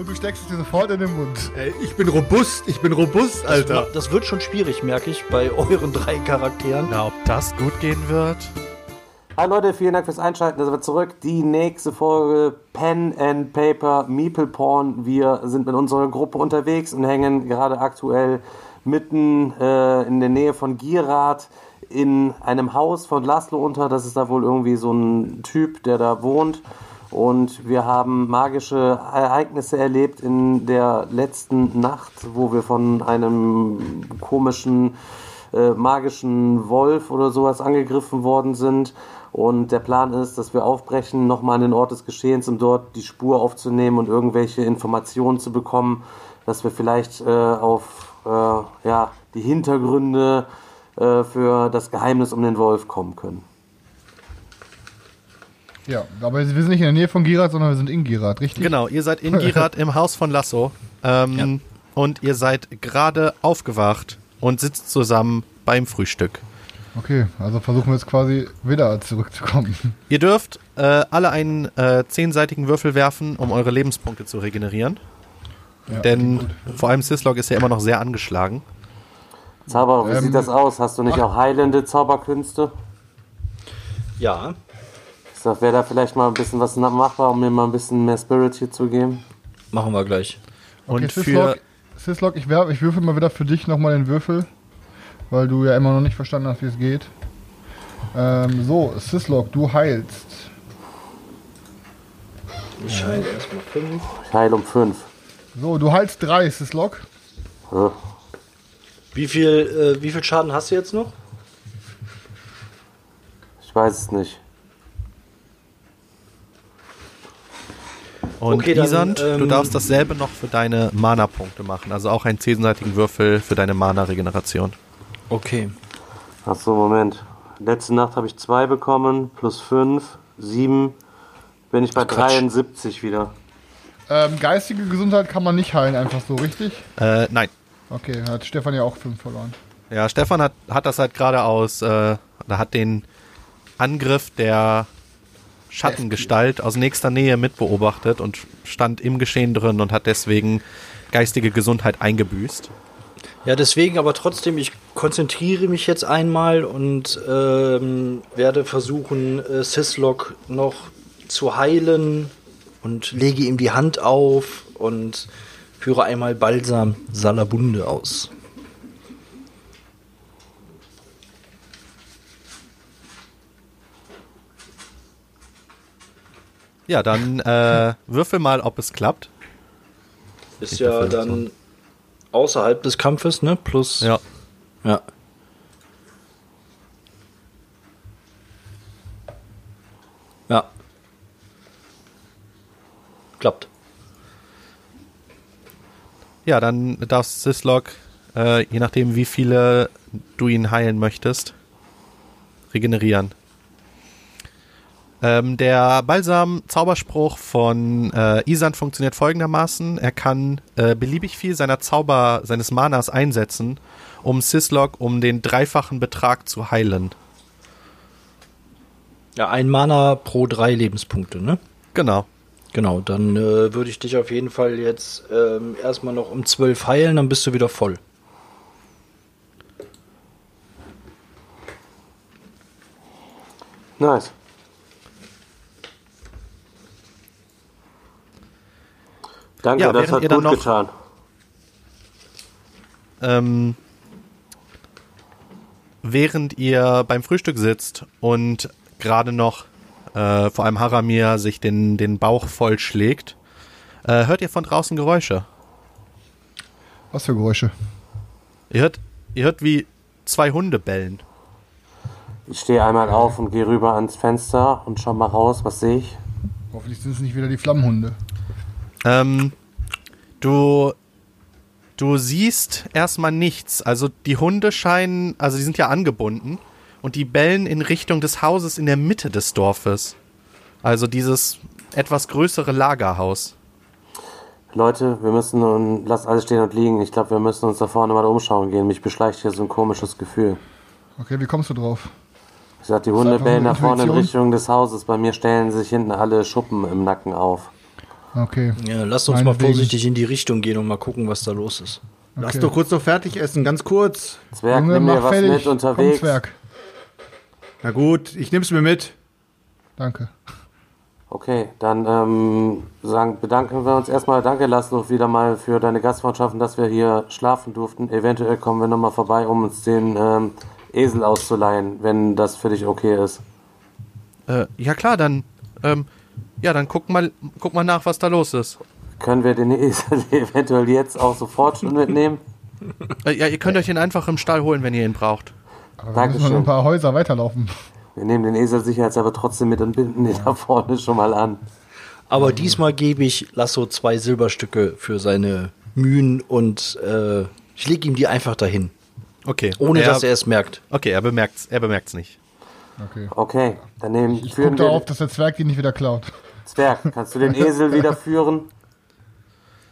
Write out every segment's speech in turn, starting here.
Und du steckst es dir sofort in den Mund. Ey, ich bin robust, ich bin robust, Alter. Das, das wird schon schwierig, merke ich, bei euren drei Charakteren. Na, ob das gut gehen wird? Hi Leute, vielen Dank fürs Einschalten. Da sind wir zurück. Die nächste Folge Pen and Paper Meeple Porn. Wir sind mit unserer Gruppe unterwegs und hängen gerade aktuell mitten äh, in der Nähe von Gierat in einem Haus von Laszlo unter. Das ist da wohl irgendwie so ein Typ, der da wohnt. Und wir haben magische Ereignisse erlebt in der letzten Nacht, wo wir von einem komischen äh, magischen Wolf oder sowas angegriffen worden sind. Und der Plan ist, dass wir aufbrechen, nochmal an den Ort des Geschehens, um dort die Spur aufzunehmen und irgendwelche Informationen zu bekommen, dass wir vielleicht äh, auf äh, ja, die Hintergründe äh, für das Geheimnis um den Wolf kommen können. Ja, aber wir sind nicht in der Nähe von Girat, sondern wir sind in Girat, richtig? Genau, ihr seid in Girat im Haus von Lasso. Ähm, ja. Und ihr seid gerade aufgewacht und sitzt zusammen beim Frühstück. Okay, also versuchen wir jetzt quasi wieder zurückzukommen. Ihr dürft äh, alle einen äh, zehnseitigen Würfel werfen, um eure Lebenspunkte zu regenerieren. Ja, Denn vor allem Sislog ist ja immer noch sehr angeschlagen. Zauber, wie ähm, sieht das aus? Hast du nicht ach. auch heilende Zauberkünste? Ja. Wäre da vielleicht mal ein bisschen was machbar, um mir mal ein bisschen mehr Spirit hier zu geben? Machen wir gleich. Okay, Und Sislog, Sislog ich, ich würfel mal wieder für dich nochmal den Würfel weil du ja immer noch nicht verstanden hast, wie es geht. Ähm, so, Syslog, du heilst. Ich heile erstmal 5. Ich heile um 5. So, du heilst 3, Syslog. Ja. Wie viel, äh, wie viel Schaden hast du jetzt noch? Ich weiß es nicht. Und okay, dann, Isand, ähm, du darfst dasselbe noch für deine Mana-Punkte machen. Also auch einen zehnseitigen Würfel für deine Mana-Regeneration. Okay. Achso, Moment. Letzte Nacht habe ich zwei bekommen, plus fünf, sieben. Bin ich bei Ach, 73 wieder. Ähm, geistige Gesundheit kann man nicht heilen, einfach so, richtig? Äh, nein. Okay, hat Stefan ja auch fünf verloren. Ja, Stefan hat, hat das halt gerade aus, äh, da hat den Angriff der Schattengestalt aus nächster Nähe mitbeobachtet und stand im Geschehen drin und hat deswegen geistige Gesundheit eingebüßt. Ja, deswegen aber trotzdem, ich konzentriere mich jetzt einmal und ähm, werde versuchen, äh, Syslog noch zu heilen und lege ihm die Hand auf und führe einmal Balsam Salabunde aus. Ja, dann äh, würfel mal, ob es klappt. Ist ich ja dann so außerhalb des Kampfes, ne? Plus. Ja. Ja. Ja. Klappt. Ja, dann darfst Syslog, äh, je nachdem wie viele du ihn heilen möchtest, regenerieren. Ähm, der Balsam-Zauberspruch von äh, Isan funktioniert folgendermaßen. Er kann äh, beliebig viel seiner Zauber, seines Manas einsetzen, um Syslog um den dreifachen Betrag zu heilen. Ja, ein Mana pro drei Lebenspunkte, ne? Genau. Genau, dann äh, würde ich dich auf jeden Fall jetzt ähm, erstmal noch um zwölf heilen, dann bist du wieder voll. Nice. Danke, ja, das hat gut noch, getan. Ähm, während ihr beim Frühstück sitzt und gerade noch äh, vor allem Haramir sich den, den Bauch vollschlägt, äh, hört ihr von draußen Geräusche. Was für Geräusche? Ihr hört, ihr hört wie zwei Hunde bellen. Ich stehe einmal auf und gehe rüber ans Fenster und schau mal raus, was sehe ich? Hoffentlich sind es nicht wieder die Flammenhunde. Ähm, Du, du siehst erstmal nichts. Also die Hunde scheinen, also die sind ja angebunden und die bellen in Richtung des Hauses in der Mitte des Dorfes. Also dieses etwas größere Lagerhaus. Leute, wir müssen und lasst alles stehen und liegen. Ich glaube, wir müssen uns da vorne mal umschauen gehen. Mich beschleicht hier so ein komisches Gefühl. Okay, wie kommst du drauf? Ich sag, die Hunde bellen nach vorne in? Richtung des Hauses. Bei mir stellen sich hinten alle Schuppen im Nacken auf. Okay. Ja, lasst uns mal Meinetwegen. vorsichtig in die Richtung gehen und mal gucken, was da los ist. Lass Okay. doch kurz noch fertig essen, ganz kurz. Zwerg, Junge, nimm mir was fertig. mit Komm, unterwegs. Zwerg. Na gut, ich nehm's mir mit. Danke. Okay, dann ähm, sagen, bedanken wir uns erstmal. Danke, Laszlo, wieder mal für deine Gastfreundschaft und dass wir hier schlafen durften. Eventuell kommen wir nochmal vorbei, um uns den ähm, Esel auszuleihen, wenn das für dich okay ist. Äh, ja klar, dann, ähm, ja, dann guck mal, guck mal nach, was da los ist. Können wir den Esel eventuell jetzt auch sofort schon mitnehmen? Äh, ja, ihr könnt euch den einfach im Stall holen, wenn ihr ihn braucht. Aber wir müssen noch Dankeschön. ein paar Häuser weiterlaufen. Wir nehmen den Esel sicherheitshalber trotzdem mit und binden den da vorne schon mal an. Aber diesmal gebe ich Lasso zwei Silberstücke für seine Mühen und äh, ich lege ihm die einfach dahin, Okay. ohne er, dass er es merkt. Okay, er bemerkt's, er bemerkt's nicht. Okay. Okay, dann nehmen, Ich führen gucke wir darauf, dass der Zwerg die nicht wieder klaut. Zwerg, kannst du den Esel wieder führen?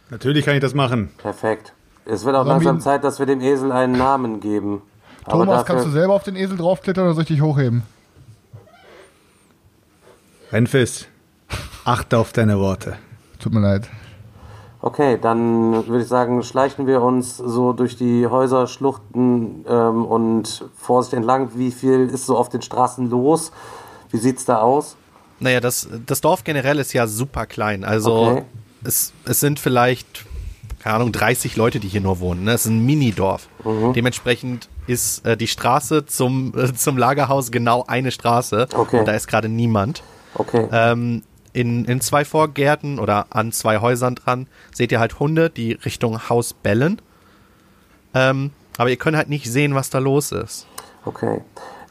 Natürlich kann ich das machen. Perfekt. Es wird auch Sollen wir langsam Zeit, dass wir dem Esel einen Namen geben. Thomas, dafür, kannst du selber auf den Esel draufklettern oder soll ich dich hochheben? Renfis, achte auf deine Worte. Tut mir leid. Okay, dann würde ich sagen, schleichen wir uns so durch die Häuser, Schluchten ähm, und Vorsicht entlang. Wie viel ist so auf den Straßen los? Wie sieht's da aus? Naja, das, das Dorf generell ist ja super klein. Also Okay. es, es sind vielleicht, keine Ahnung, 30 Leute, die hier nur wohnen. Ne? Es ist ein Minidorf. Mhm. Dementsprechend ist äh, die Straße zum, äh, zum Lagerhaus genau eine Straße. Okay. Und da ist gerade niemand. Okay. Ähm, in, in zwei Vorgärten oder an zwei Häusern dran seht ihr halt Hunde, die Richtung Haus bellen. Ähm, aber ihr könnt halt nicht sehen, was da los ist. Okay.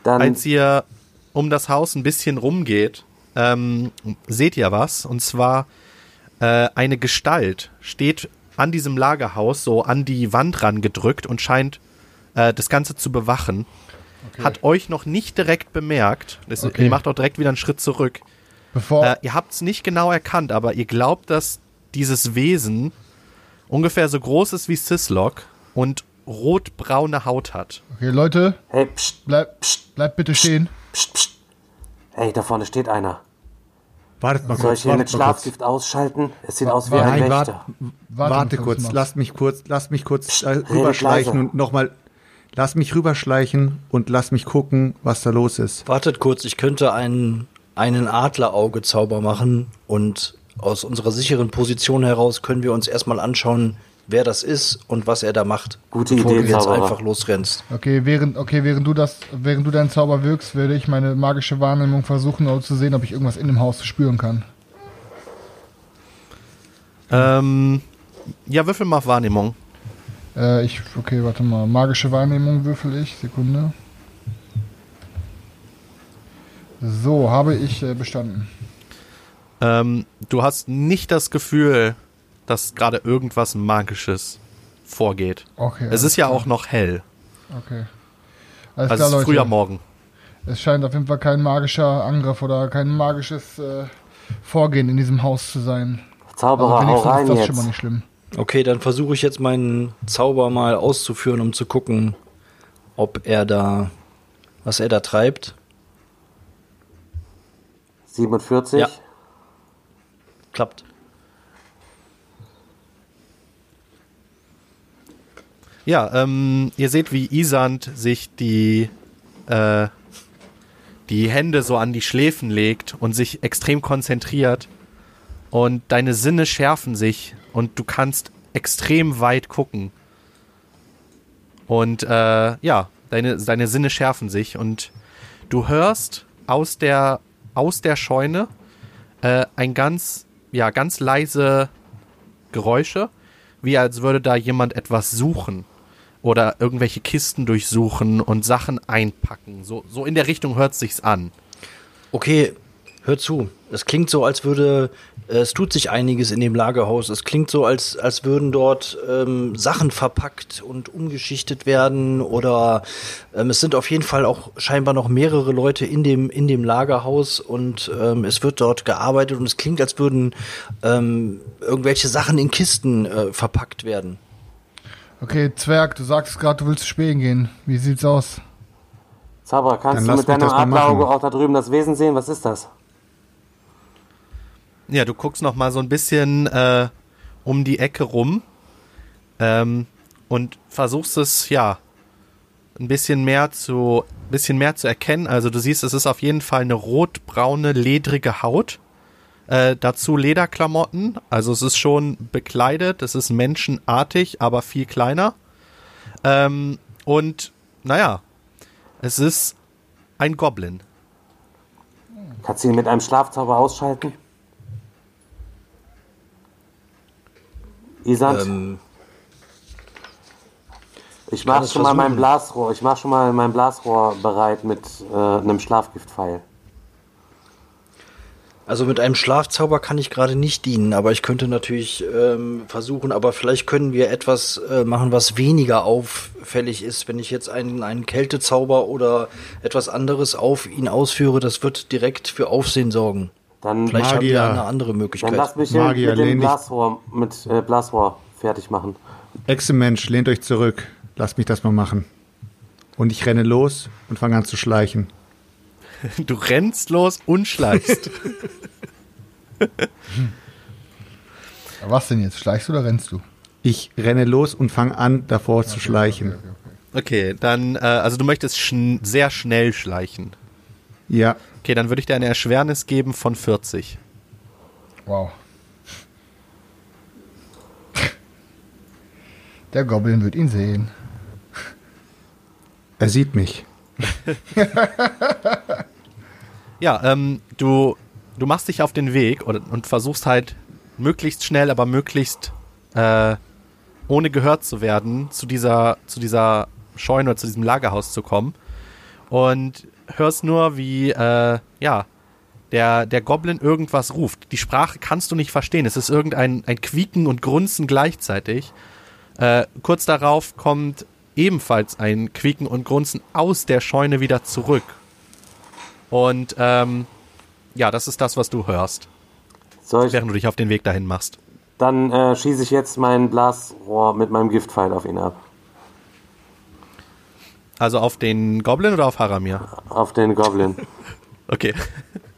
Dann, Als ihr um das Haus ein bisschen rumgeht, ähm, seht ihr was. Und zwar äh, eine Gestalt steht an diesem Lagerhaus so an die Wand rangedrückt und scheint äh, das Ganze zu bewachen. Hat euch noch nicht direkt bemerkt. Das, Okay. Ihr macht auch direkt wieder einen Schritt zurück. Bevor. Äh, ihr habt es nicht genau erkannt, aber ihr glaubt, dass dieses Wesen ungefähr so groß ist wie Syslok und rotbraune Haut hat. okay, Leute, hey, pst, bleib, bleib bitte stehen. pst, pst. Hey, da vorne steht einer. Wartet mal Soll kurz, ich hier mit mal kurz. Schlafgift ausschalten? Es sieht Wa- aus wie wa- ein Nein, Wächter. warte, Warte, kurz, lass mich kurz, lass mich kurz leise. rüberschleichen und nochmal, lass mich rüberschleichen und lass mich gucken, was da los ist. Wartet kurz, ich könnte einen, einen Adlerauge-Zauber machen und aus unserer sicheren Position heraus können wir uns erstmal anschauen, wer das ist und was er da macht. Gute bevor Idee, du jetzt Zauberer. einfach losrennst. Okay, während, okay, während du das, während du deinen Zauber wirkst, werde ich meine magische Wahrnehmung versuchen, um zu sehen, ob ich irgendwas in dem Haus spüren kann. Ähm, ja, würfel mal auf Wahrnehmung. Äh, ich, okay, warte mal. Magische Wahrnehmung würfel ich. Sekunde. So, habe ich äh, bestanden. Ähm, du hast nicht das Gefühl, dass gerade irgendwas Magisches vorgeht. Okay. Es ist ja auch noch hell. Okay. Alles Also klar, es ist Leute. früher Morgen. Es scheint auf jeden Fall kein magischer Angriff oder kein magisches äh, Vorgehen in diesem Haus zu sein. Zauberer, hau wenigstens rein ist das jetzt. schon mal nicht schlimm. Okay, dann versuche ich jetzt meinen Zauber mal auszuführen, um zu gucken, ob er da, was er da treibt. 47. Ja. Klappt. Ja, ähm, ihr seht, wie Isand sich die, äh, die Hände so an die Schläfen legt und sich extrem konzentriert. Und deine Sinne schärfen sich und du kannst extrem weit gucken. Und äh, ja, deine, deine Sinne schärfen sich und du hörst aus der, aus der Scheune äh, ein ganz, ja, ganz leise Geräusche, wie als würde da jemand etwas suchen oder irgendwelche Kisten durchsuchen und Sachen einpacken. So, so in der Richtung hört sich's an. Okay, Hör zu. Es klingt so, als würde, äh, es tut sich einiges in dem Lagerhaus. Es klingt so, als, als würden dort ähm, Sachen verpackt und umgeschichtet werden oder ähm, es sind auf jeden Fall auch scheinbar noch mehrere Leute in dem, in dem Lagerhaus und ähm, es wird dort gearbeitet und es klingt, als würden ähm, irgendwelche Sachen in Kisten äh, verpackt werden. Okay, Zwerg, du sagst gerade, du willst spähen gehen. Wie sieht's aus? Zauberer, kannst Dann du mit deinem Adlerauge auch da drüben das Wesen sehen? Was ist das? Ja, du guckst noch mal so ein bisschen äh, um die Ecke rum ähm, und versuchst es ja ein bisschen mehr zu bisschen mehr zu erkennen. Also du siehst, es ist auf jeden Fall eine rotbraune ledrige Haut. Äh, dazu Lederklamotten. Also es ist schon bekleidet. Es ist menschenartig, aber viel kleiner. Ähm, und naja, es ist ein Goblin. Kannst du ihn mit einem Schlafzauber ausschalten? Isand, Ähm, ich kann mach es schon mal mein. Blasrohr. Ich mach schon mal mein Blasrohr bereit mit äh, einem Schlafgiftpfeil. Also mit einem Schlafzauber kann ich gerade nicht dienen, aber ich könnte natürlich ähm, versuchen, aber vielleicht können wir etwas äh, machen, was weniger auffällig ist. Wenn ich jetzt einen, einen Kältezauber oder etwas anderes auf ihn ausführe, das wird direkt für Aufsehen sorgen. Dann, Vielleicht haben wir Magier. eine andere dann Möglichkeit. lass mich Magier, mit dem Blasrohr, mit äh, Blasrohr fertig machen. Echsenmensch, lehnt euch zurück. Lasst mich das mal machen. Und ich renne los und fange an zu schleichen. Du rennst los und schleichst. Was denn jetzt? Schleichst du oder rennst du? Ich renne los und fange an, davor zu schleichen. Okay, dann, äh, also du möchtest schn sehr schnell schleichen. Ja, Okay, dann würde ich dir eine Erschwernis geben von 40. Wow. Der Goblin wird ihn sehen. er sieht mich. Ja, ähm, du, du machst dich auf den Weg und, und versuchst halt möglichst schnell, aber möglichst äh, ohne gehört zu werden, zu dieser, zu dieser Scheune oder zu diesem Lagerhaus zu kommen. Und hörst nur, wie, äh, ja, der, der Goblin irgendwas ruft. Die Sprache kannst du nicht verstehen. Es ist irgendein ein Quieken und Grunzen gleichzeitig. Äh, kurz darauf kommt ebenfalls ein Quieken und Grunzen aus der Scheune wieder zurück. Und ähm, ja, das ist das, was du hörst, Soll ich, während du dich auf den Weg dahin machst. dann äh, schieße ich jetzt mein Blasrohr mit meinem Giftpfeil auf ihn ab. Also auf den Goblin oder auf Haramir? Auf den Goblin. Okay.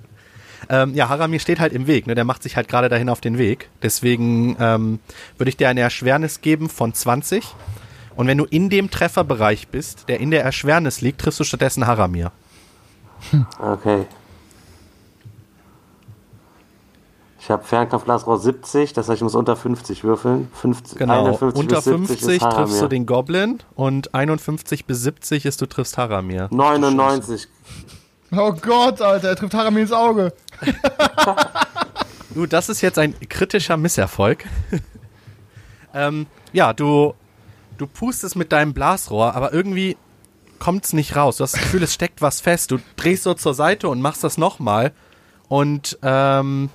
ähm, ja, Haramir steht halt im Weg, ne? Der macht sich halt gerade dahin auf den Weg. Deswegen ähm, würde ich dir eine Erschwernis geben von 20. Und wenn du in dem Trefferbereich bist, der in der Erschwernis liegt, triffst du stattdessen Haramir. Okay. Ich habe Fernkampfblasrohr 70, das heißt, ich muss unter 50 würfeln. 50, Genau. 51 Unter bis 70 50 ist triffst du den Goblin und 51 bis 70 ist du triffst Haramir. 99. Oh Gott, Alter, er trifft Haramir ins Auge. Du, das ist jetzt ein kritischer Misserfolg. ähm, ja, du, du pustest mit deinem Blasrohr, aber irgendwie kommt's nicht raus. Du hast das Gefühl, es steckt was fest. Du drehst so zur Seite und machst das nochmal. Und ähm,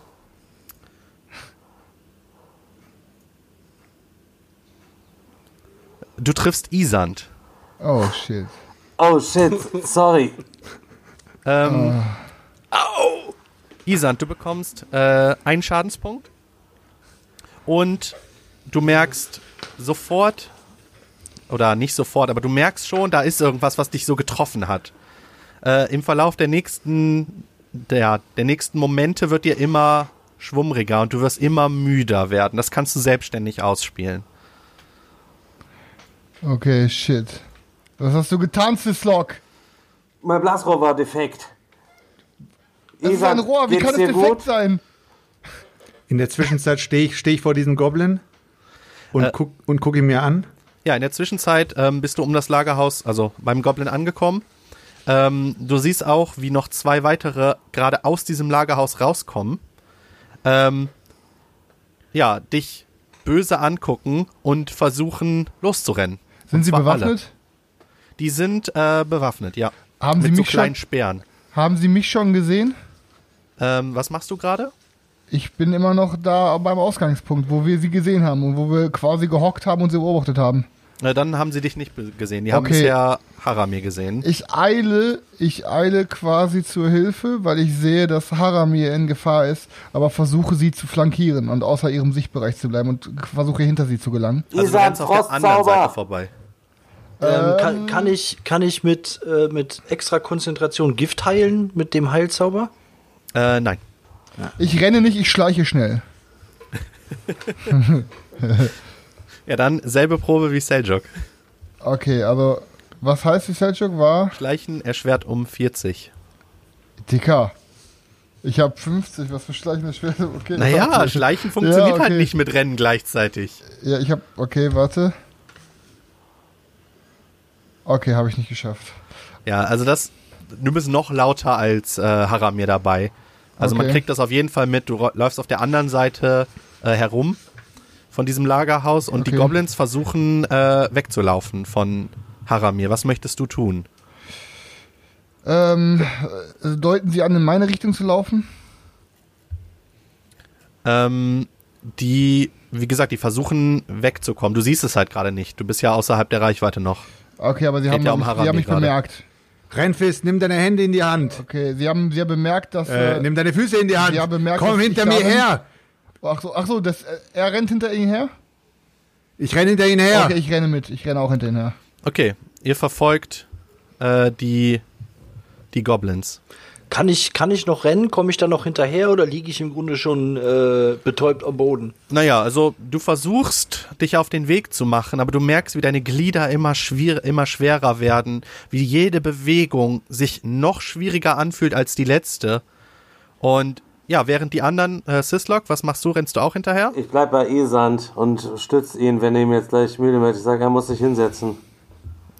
du triffst Isand. Oh shit. Oh shit, sorry. Ähm, Isand, du bekommst äh, einen Schadenspunkt und du merkst sofort, oder nicht sofort, aber du merkst schon, da ist irgendwas, was dich so getroffen hat. Äh, Im Verlauf der nächsten, der, der nächsten Momente wird dir immer schwummriger und du wirst immer müder werden. Das kannst du selbstständig ausspielen. Okay, shit. Was hast du getan, Sislok? Mein Blasrohr war defekt. Das ist ein Rohr, wie kann es defekt gut? sein? In der Zwischenzeit stehe ich, steh ich vor diesem Goblin und Äh. guck, und guck ihn mir an. Ja, in der Zwischenzeit ähm, bist du um das Lagerhaus, also beim Goblin angekommen. Ähm, du siehst auch, wie noch zwei weitere gerade aus diesem Lagerhaus rauskommen. Ähm, ja, dich böse angucken und versuchen loszurennen. Sind Und sie bewaffnet? Alle. Die sind äh, bewaffnet, ja. Haben sie Mit so mich kleinen schon, Speeren. haben sie mich schon gesehen? Ähm, was machst du gerade? Ich bin immer noch da beim Ausgangspunkt, wo wir sie gesehen haben und wo wir quasi gehockt haben und sie beobachtet haben. Na, dann haben sie dich nicht gesehen. Die haben Okay. bisher Haramir gesehen. Ich eile, ich eile quasi zur Hilfe, weil ich sehe, dass Haramir in Gefahr ist, aber versuche sie zu flankieren und außer ihrem Sichtbereich zu bleiben und versuche hinter sie zu gelangen. Also du Isan, rennst auf der anderen Seite vorbei. Ähm, kann, kann ich, kann ich mit, äh, mit extra Konzentration Gift heilen mit dem Heilzauber? Äh, nein. Ich renne nicht, ich schleiche schnell. Ja, dann selbe Probe wie Seljuk. Okay, also was heißt die Selchuk war? Schleichen erschwert um 40. Dicker. Ich habe 50, was für Schleichen ist schwer? Okay, Naja. Schleichen funktioniert Ja, okay. halt nicht mit Rennen gleichzeitig. Ja, ich habe okay, warte. Okay, habe ich nicht geschafft. Ja, also das, du bist noch lauter als äh, Haramir dabei. Also man Okay. kriegt das auf jeden Fall mit. Du läufst auf der anderen Seite äh, herum von diesem Lagerhaus und die Okay. Goblins versuchen äh, wegzulaufen von Haramir. Was möchtest du tun? Ähm, äh, deuten Sie an, in meine Richtung zu laufen? Ähm, die, wie gesagt, die versuchen wegzukommen. Du siehst es halt gerade nicht. Du bist ja außerhalb der Reichweite noch. Okay, aber Sie haben, ja um mich, Sie Haramir haben mich gerade. bemerkt. Rennfist, nimm deine Hände in die Hand. Okay, Sie haben, Sie haben bemerkt, dass. Äh, Äh, nimm deine Füße in die Hand. Ja, bemerkt, Komm dass hinter mir her. Ach so, ach so das, äh, er rennt hinter Ihnen her? Ich renne hinter ihn her. Okay, ich renne mit. Ich renne auch hinter Ihnen her. Okay, ihr verfolgt äh, die, die Goblins. Kann ich, kann ich noch rennen? Komme ich da noch hinterher oder liege ich im Grunde schon äh, betäubt am Boden? Naja, also du versuchst, dich auf den Weg zu machen, aber du merkst, wie deine Glieder immer, schwier immer schwerer werden, wie jede Bewegung sich noch schwieriger anfühlt als die letzte. Und ja, während die anderen, äh, Sislok, was machst du? Rennst du auch hinterher? Ich bleib bei Esand und stütze ihn, wenn er ihm jetzt gleich müde wird. Ich sage, er muss sich hinsetzen.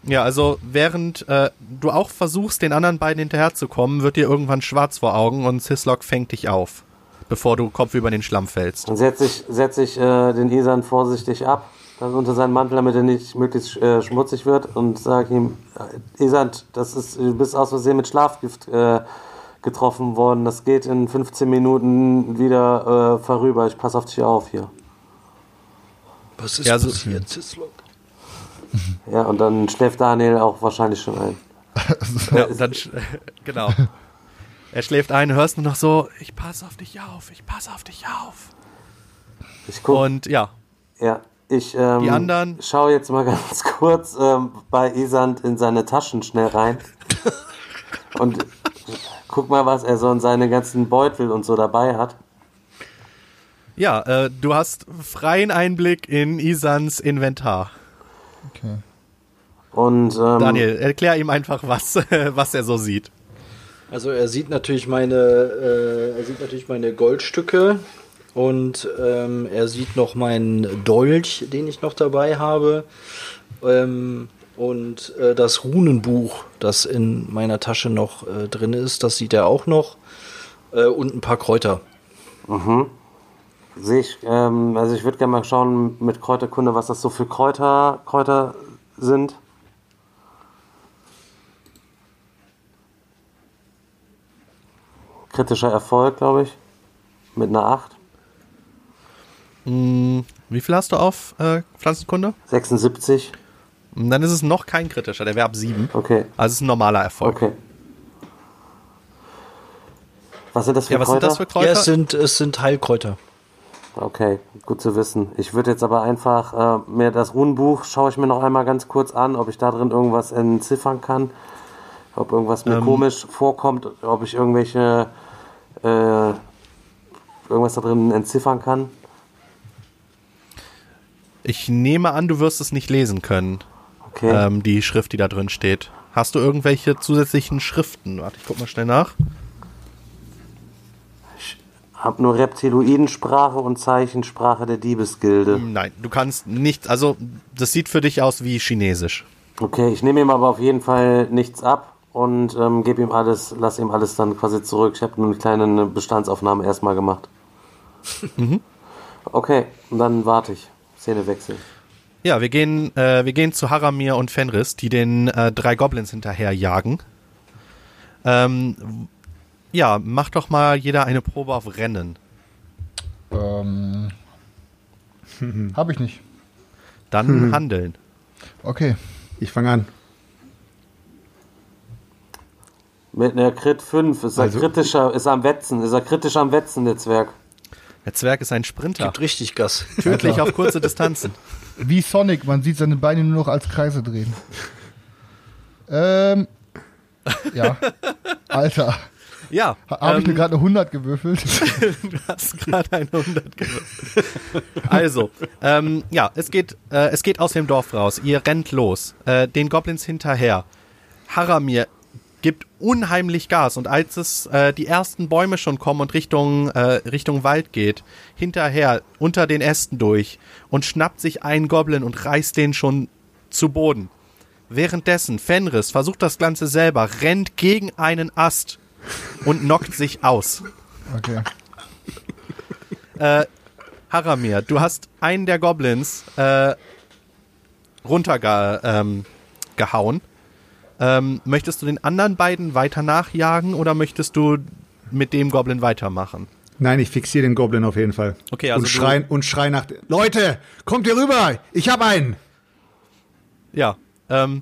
Ja, also während äh, du auch versuchst, den anderen beiden hinterherzukommen, wird dir irgendwann schwarz vor Augen und Sislok fängt dich auf, bevor du Kopf über den Schlamm fällst. Dann setze ich, setz ich äh, den Esand vorsichtig ab, also unter seinen Mantel, damit er nicht möglichst äh, schmutzig wird und sage ihm, äh, Esand, das ist, du bist aus Versehen mit Schlafgift äh, getroffen worden. Das geht in 15 Minuten wieder äh, vorüber. Ich passe auf dich auf hier. Was ist Ja, so- passiert, Zislok? Ja, und dann schläft Daniel auch wahrscheinlich schon ein. Ja, dann, sch- genau. Er schläft ein, hörst nur noch so, ich passe auf dich auf, ich passe auf dich auf. Ich guck, Und ja, ja, ich ähm, Die anderen- schaue jetzt mal ganz kurz ähm, bei Esand in seine Taschen schnell rein. und guck mal, was er so in seine ganzen Beutel und so dabei hat. ja, äh, du hast freien Einblick in Isans Inventar. Okay. Und ähm, Daniel, erklär ihm einfach, was, was er so sieht. Also er sieht natürlich meine, äh, er sieht natürlich meine Goldstücke und ähm, er sieht noch meinen Dolch, den ich noch dabei habe. Ähm, und äh, das Runenbuch, das in meiner Tasche noch äh, drin ist, das sieht er auch noch. Äh, und ein paar Kräuter. sehe ich, ähm, also ich würde gerne mal schauen mit Kräuterkunde, was das so für Kräuter, Kräuter sind. Kritischer Erfolg, glaube ich. Mit einer 8. Wie viel hast du auf äh, Pflanzenkunde? 76. Und Dann ist es noch kein kritischer, der wäre ab 7. Okay. Also es ist ein normaler Erfolg. Okay. Was sind das für Ja, was sind Kräuter? das für Kräuter? Ja, es sind, es sind Heilkräuter. Okay, gut zu wissen. Ich würde jetzt aber einfach äh, mir das Runenbuch schaue ich mir noch einmal ganz kurz an, ob ich da drin irgendwas entziffern kann, ob irgendwas mir komisch vorkommt, ob ich irgendwelche äh, irgendwas da drin entziffern kann. ich nehme an, du wirst es nicht lesen können, Okay. ähm, die Schrift, die da drin steht. Hast du irgendwelche zusätzlichen Schriften? Warte, ich guck mal schnell nach. Hab nur Reptiloidensprache und Zeichensprache der Diebesgilde. Nein, du kannst nicht, also das sieht für dich aus wie Chinesisch. Okay, ich nehme ihm aber auf jeden Fall nichts ab und ähm, gebe ihm alles, lass ihm alles dann quasi zurück. Ich habe nur eine kleine Bestandsaufnahme erstmal gemacht. Okay, und dann warte ich. Szenewechsel. Ja, wir gehen, äh, wir gehen zu Haramir und Fenris, die den äh, drei Goblins hinterher jagen. Ähm, ja, mach doch mal jeder eine Probe auf Rennen. Ähm, Habe ich nicht. Dann handeln. Okay. Ich fange an. Mit einer Crit 5 ist er Also- kritischer, ist er am Wetzen, ist er kritisch am Wetzen, der Zwerg. Der Zwerg ist ein Sprinter. Gibt richtig Gas. Tödlich auf kurze Distanzen. Wie Sonic, man sieht seine Beine nur noch als Kreise drehen. Ähm. Ja. Alter. Ja. Ha- Habe ich mir ähm, gerade eine 100 gewürfelt? Du hast gerade eine 100 gewürfelt. Also, ähm, ja, es geht, äh, es geht aus dem Dorf raus. Ihr rennt los, äh, den Goblins hinterher. Haramir gibt unheimlich Gas und als es äh, die ersten Bäume schon kommen und Richtung, äh, Richtung Wald geht, hinterher unter den Ästen durch und schnappt sich einen Goblin und reißt den schon zu Boden. Währenddessen, Fenris versucht das Ganze selber, rennt gegen einen Ast und knockt sich aus. Okay. Haramir, du hast einen der Goblins äh, runtergehauen. Ähm. Ähm, möchtest du den anderen beiden weiter nachjagen oder möchtest du mit dem Goblin weitermachen? Nein, ich fixiere den Goblin auf jeden Fall. Okay, also und du- schrei und schrei nach Leute, kommt hier rüber! Ich hab einen! Ja, ähm,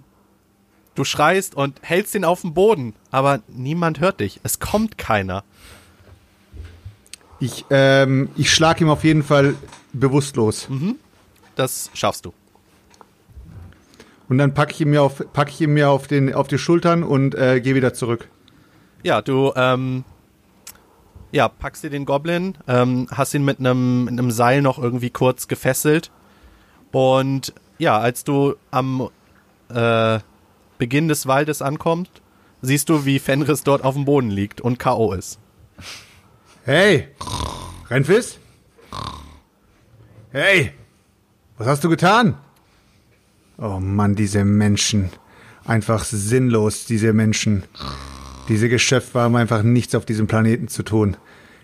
du schreist und hältst ihn auf den Boden, aber niemand hört dich. Es kommt keiner. Ich, ähm, ich schlag ihm auf jeden Fall bewusstlos. Das schaffst du. Und dann packe ich ihn mir auf, pack ich ihn mir auf, den, auf die Schultern und äh, gehe wieder zurück. Ja, du, ähm, ja, packst dir den Goblin, ähm, hast ihn mit einem mit einem Seil noch irgendwie kurz gefesselt. Und ja, als du am äh, Beginn des Waldes ankommst, siehst du, wie Fenris dort auf dem Boden liegt und K.O. ist. Hey! Renfis? Hey! Was hast du getan? Oh Mann, diese Menschen. Einfach sinnlos, diese Menschen. Diese Geschöpfe haben einfach nichts auf diesem Planeten zu tun.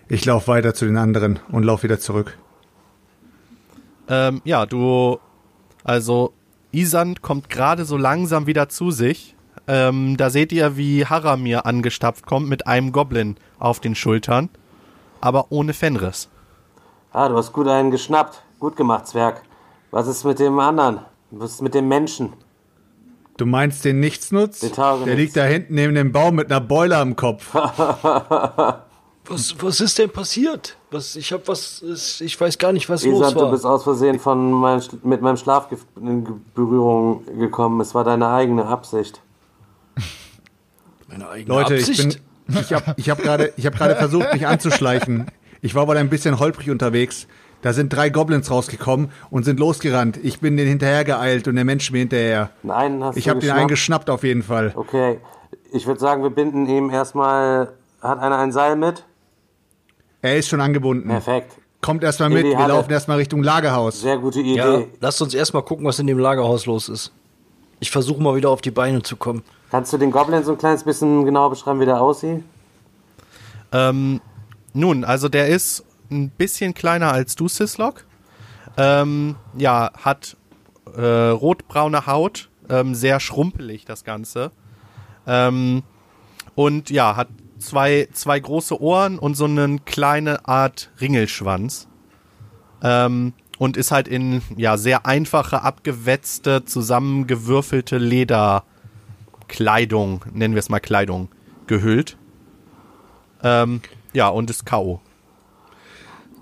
Ich laufe weiter zu den anderen und laufe wieder zurück. Ähm, ja, du, also Isand kommt gerade so langsam wieder zu sich. Ähm, da seht ihr, wie Haramir angestapft kommt mit einem Goblin auf den Schultern, aber ohne Fenris. Ah, du hast gut einen geschnappt. Gut gemacht, Zwerg. Was ist mit dem anderen? Was ist mit dem Menschen? Du meinst den Nichtsnutz? Den. Der liegt da hinten neben dem Baum mit einer Beule am Kopf. Was, was ist denn passiert? Was, ich hab was, ich weiß gar nicht, was los Isand, du war. bist aus Versehen von meinem, Sch- mit meinem Schlafgift in Berührung gekommen. Es war deine eigene Absicht. Meine eigene Leute, Absicht. ich bin. Ich habe ich hab gerade ich hab gerade versucht, mich anzuschleichen. Ich war wohl ein bisschen holprig unterwegs. Da sind drei Goblins rausgekommen und sind losgerannt. Ich bin denen hinterhergeeilt und der Mensch mir hinterher. Nein, hast Ich habe den einen geschnappt? auf jeden Fall. Okay, ich würde sagen, wir binden ihm erstmal. Hat einer ein Seil mit? Er ist schon angebunden. Perfekt. Kommt erstmal mit. Wir laufen erstmal Richtung Lagerhaus. Sehr gute Idee. ja, lasst uns erstmal gucken, was in dem Lagerhaus los ist. Ich versuche mal wieder auf die Beine zu kommen. Kannst du den Goblin so ein kleines bisschen genauer beschreiben, wie der aussieht? Ähm, nun, also der ist ein bisschen kleiner als du, Sislok. Ähm, ja, hat äh, rotbraune Haut, ähm, sehr schrumpelig das Ganze. Ähm, und ja, hat zwei, zwei große Ohren und so eine kleine Art Ringelschwanz. Ähm, und ist halt in ja sehr einfache, abgewetzte, zusammengewürfelte Lederkleidung, nennen wir es mal Kleidung, gehüllt. Ähm, ja, und ist K.O.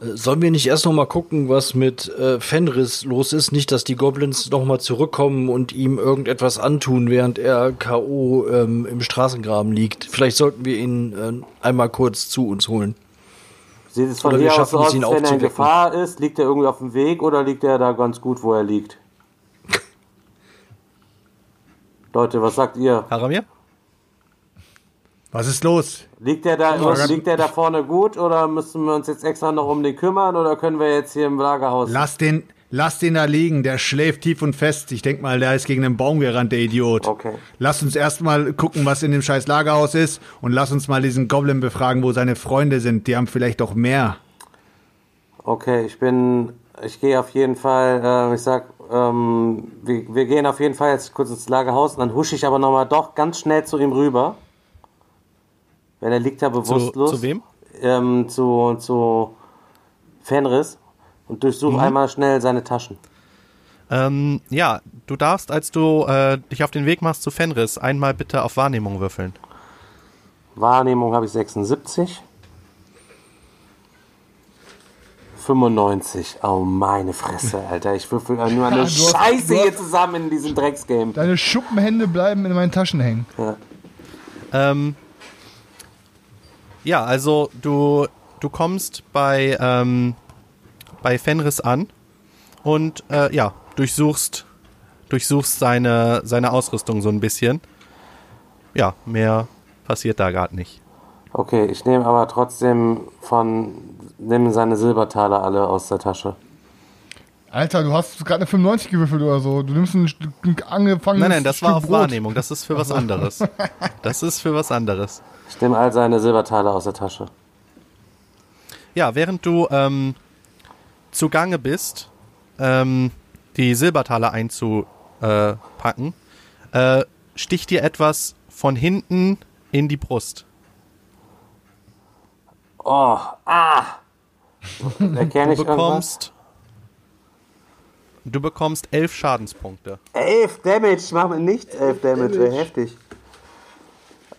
Äh, Sollen wir nicht erst noch mal gucken, was mit äh, Fenris los ist? Nicht, dass die Goblins noch mal zurückkommen und ihm irgendetwas antun, während er K.O. Ähm, im Straßengraben liegt. Vielleicht sollten wir ihn äh, einmal kurz zu uns holen. Sieht es von Oder wir hier aus schaffen so es, aus, wenn er in. Gefahr ist? Liegt er irgendwie auf dem Weg oder liegt er da ganz gut, wo er liegt? Leute, was sagt ihr? Haramir? Was ist los? Liegt er da, Was? liegt er da vorne gut oder müssen wir uns jetzt extra noch um den kümmern oder können wir jetzt hier im Lagerhaus? Lass den, lass den da liegen. Der schläft tief und fest. Ich denk mal, der ist gegen einen Baum gerannt, der Idiot. Okay. Lass uns erstmal gucken, was in dem scheiß Lagerhaus ist und lass uns mal diesen Goblin befragen, wo seine Freunde sind. Die haben vielleicht auch mehr. Okay, ich bin, ich gehe auf jeden Fall, äh, ich sag, ähm, wir, wir gehen auf jeden Fall jetzt kurz ins Lagerhaus und dann husche ich aber nochmal doch ganz schnell zu ihm rüber. Wenn er liegt ja Zu, bewusstlos. zu wem? Ähm, zu, zu Fenris und durchsuch Mhm. einmal schnell seine Taschen. Ähm, ja, du darfst, als du äh, dich auf den Weg machst zu Fenris, einmal bitte auf Wahrnehmung würfeln. Wahrnehmung habe ich 76. 95. Oh, meine Fresse, Alter. Ich würfel nur eine hast- Scheiße hast- hier zusammen in diesem Drecksgame. Deine Schuppenhände bleiben in meinen Taschen hängen. Ähm, ja, also du, du kommst bei, ähm, bei Fenris an und äh, ja, durchsuchst, durchsuchst seine, seine Ausrüstung so ein bisschen. Ja, mehr passiert da gerade nicht. Okay, ich nehme aber trotzdem von. Nimm seine Silbertaler alle aus der Tasche. Alter, du hast gerade eine 95 gewürfelt oder so. Du nimmst ein, ein angefangenes Nein, nein, das war Stück auf Brot. Wahrnehmung. Das ist für was anderes. Das ist für was anderes. Ich nehme all seine Silbertaler aus der Tasche. Ja, während du ähm, zugange bist, ähm, die Silbertaler einzupacken, äh, sticht dir etwas von hinten in die Brust. Oh, ah! Erkenne ich Du bekommst, du bekommst elf Schadenspunkte. 11 Damage, ich mache mir nichts 11 Damage, wäre heftig.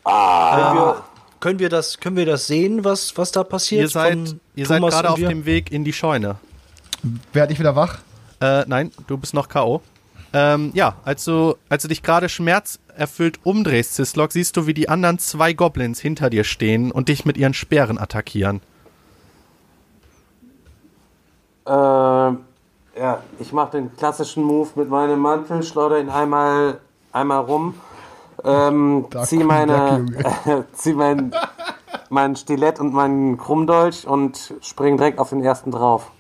Können, wir, können, wir das, können wir das sehen, was, was da passiert? Ihr seid, ihr seid gerade auf dem Weg in die Scheune. Werd ich wieder wach? Äh, nein, du bist noch K.O. Ähm, ja, als du, als du dich gerade schmerzerfüllt umdrehst, Sislok, siehst du, wie die anderen zwei Goblins hinter dir stehen und dich mit ihren Speeren attackieren. Ähm, ja, ich mache den klassischen Move mit meinem Mantel, schleudere ihn einmal, einmal rum, ähm, zieh meine, der zieh mein, mein Stilett und meinen Krummdolch und spring direkt auf den ersten drauf.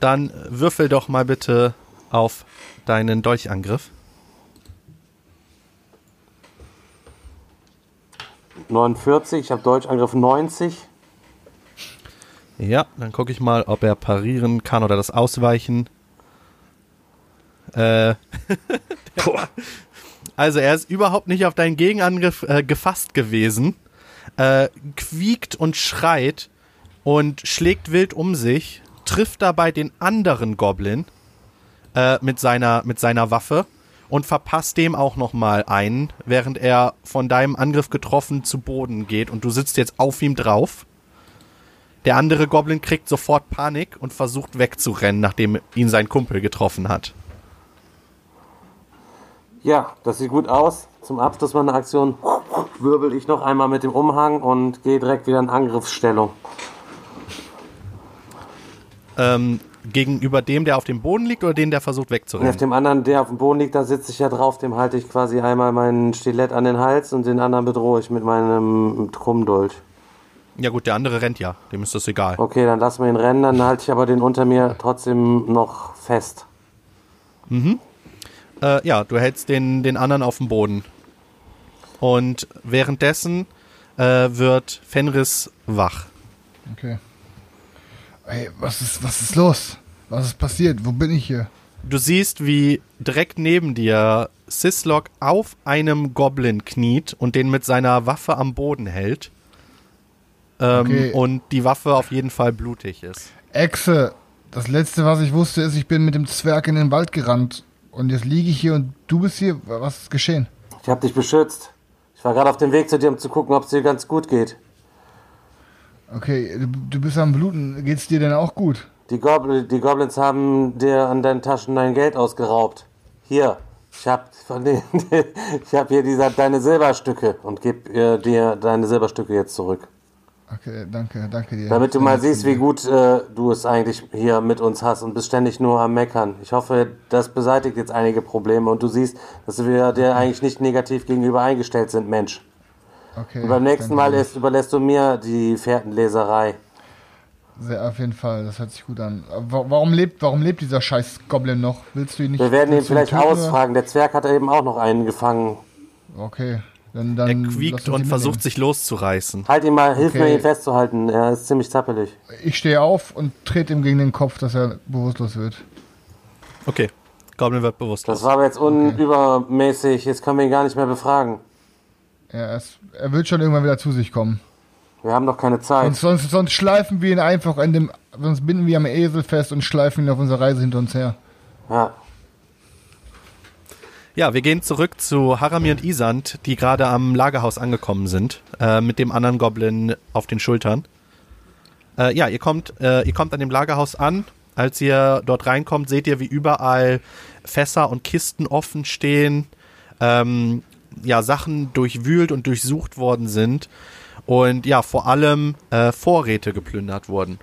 Dann würfel doch mal bitte auf deinen Dolchangriff. 49, ich habe Deutschangriff 90. Ja, dann gucke ich mal, ob er parieren kann oder das ausweichen. Äh, also er ist überhaupt nicht auf deinen Gegenangriff äh, gefasst gewesen, äh, quiekt und schreit und schlägt wild um sich, trifft dabei den anderen Goblin äh, mit, seiner, mit seiner Waffe und verpasst dem auch nochmal einen, während er von deinem Angriff getroffen zu Boden geht und du sitzt jetzt auf ihm drauf. Der andere Goblin kriegt sofort Panik und versucht wegzurennen, nachdem ihn sein Kumpel getroffen hat. Ja, das sieht gut aus. Zum Abschluss meiner Aktion wirbel ich noch einmal mit dem Umhang und gehe direkt wieder in Angriffsstellung. Ähm, gegenüber dem, der auf dem Boden liegt oder den, der versucht Und auf wegzurennen? dem anderen, der auf dem Boden liegt, da sitze ich ja drauf, dem halte ich quasi einmal meinen Stilett an den Hals und den anderen bedrohe ich mit meinem Krummdolch. Ja gut, der andere rennt ja, dem ist das egal. Okay, dann lassen wir ihn rennen, dann halte ich aber den unter mir trotzdem noch fest. Äh, ja, du hältst den, den anderen auf dem Boden. Und währenddessen äh, wird Fenris wach. Okay. Ey, was ist, was ist los? Was ist passiert? Wo bin ich hier? Du siehst, wie direkt neben dir Sislok auf einem Goblin kniet und den mit seiner Waffe am Boden hält. Ähm, Okay. Und die Waffe auf jeden Fall blutig ist. Echse, das letzte, was ich wusste, ist, ich bin mit dem Zwerg in den Wald gerannt. Und jetzt liege ich hier und du bist hier. Was ist geschehen? Ich habe dich beschützt. Ich war gerade auf dem Weg zu dir, um zu gucken, ob es dir ganz gut geht. Okay, du, du bist am Bluten. Geht's dir denn auch gut? Die, Gobl die Goblins haben dir an deinen Taschen dein Geld ausgeraubt. Hier, ich hab von den, ich hab hier dieser, deine Silberstücke und geb äh, dir deine Silberstücke jetzt zurück. Okay, danke, danke dir. Damit du mal siehst, wie gut äh, du es eigentlich hier mit uns hast und bist ständig nur am Meckern. Ich hoffe, das beseitigt jetzt einige Probleme und du siehst, dass wir dir eigentlich nicht negativ gegenüber eingestellt sind, Mensch. Okay, Und beim nächsten Mal ist, überlässt du mir die Fährtenleserei. Sehr, auf jeden Fall, das hört sich gut an. Warum lebt, warum lebt dieser scheiß Goblin noch? Willst du ihn nicht Wir werden ihn vielleicht ausfragen. Der Zwerg hat eben auch noch einen gefangen. Okay, dann, dann Er quiekt und versucht sich loszureißen. Halt ihn mal, hilf Okay. mir ihn festzuhalten. Er ist ziemlich zappelig. Ich stehe auf und trete ihm gegen den Kopf, dass er bewusstlos wird. Okay, Goblin wird bewusstlos. Das war aber jetzt unübermäßig. Jetzt können wir ihn gar nicht mehr befragen. Ja, es, er wird schon irgendwann wieder zu sich kommen. Wir haben doch keine Zeit. Sonst, sonst, sonst schleifen wir ihn einfach an dem, sonst binden wir am Esel fest und schleifen ihn auf unserer Reise hinter uns her. Ja. Ja, wir gehen zurück zu Harami und Isand, die gerade am Lagerhaus angekommen sind, äh, mit dem anderen Goblin auf den Schultern. Äh, ja, ihr kommt, äh, ihr kommt an dem Lagerhaus an. Als ihr dort reinkommt, seht ihr, wie überall Fässer und Kisten offen stehen, ähm, ja, Sachen durchwühlt und durchsucht worden sind und ja, vor allem äh, Vorräte geplündert wurden.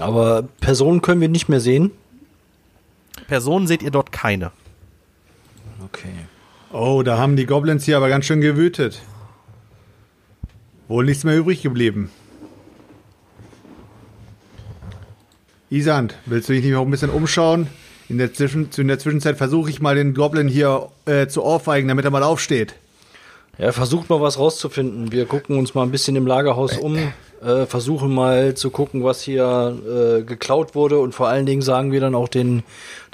Aber Personen können wir nicht mehr sehen. Personen seht ihr dort keine. Okay. Oh, da haben die Goblins hier aber ganz schön gewütet. Wohl nichts mehr übrig geblieben. Isand, willst du dich nicht noch ein bisschen umschauen? In der, Zwischen in der Zwischenzeit versuche ich mal den Goblin hier äh, zu ohrfeigen, damit er mal aufsteht. Ja, versucht mal was rauszufinden. Wir gucken uns mal ein bisschen im Lagerhaus um, äh, versuchen mal zu gucken, was hier äh, geklaut wurde und vor allen Dingen sagen wir dann auch den,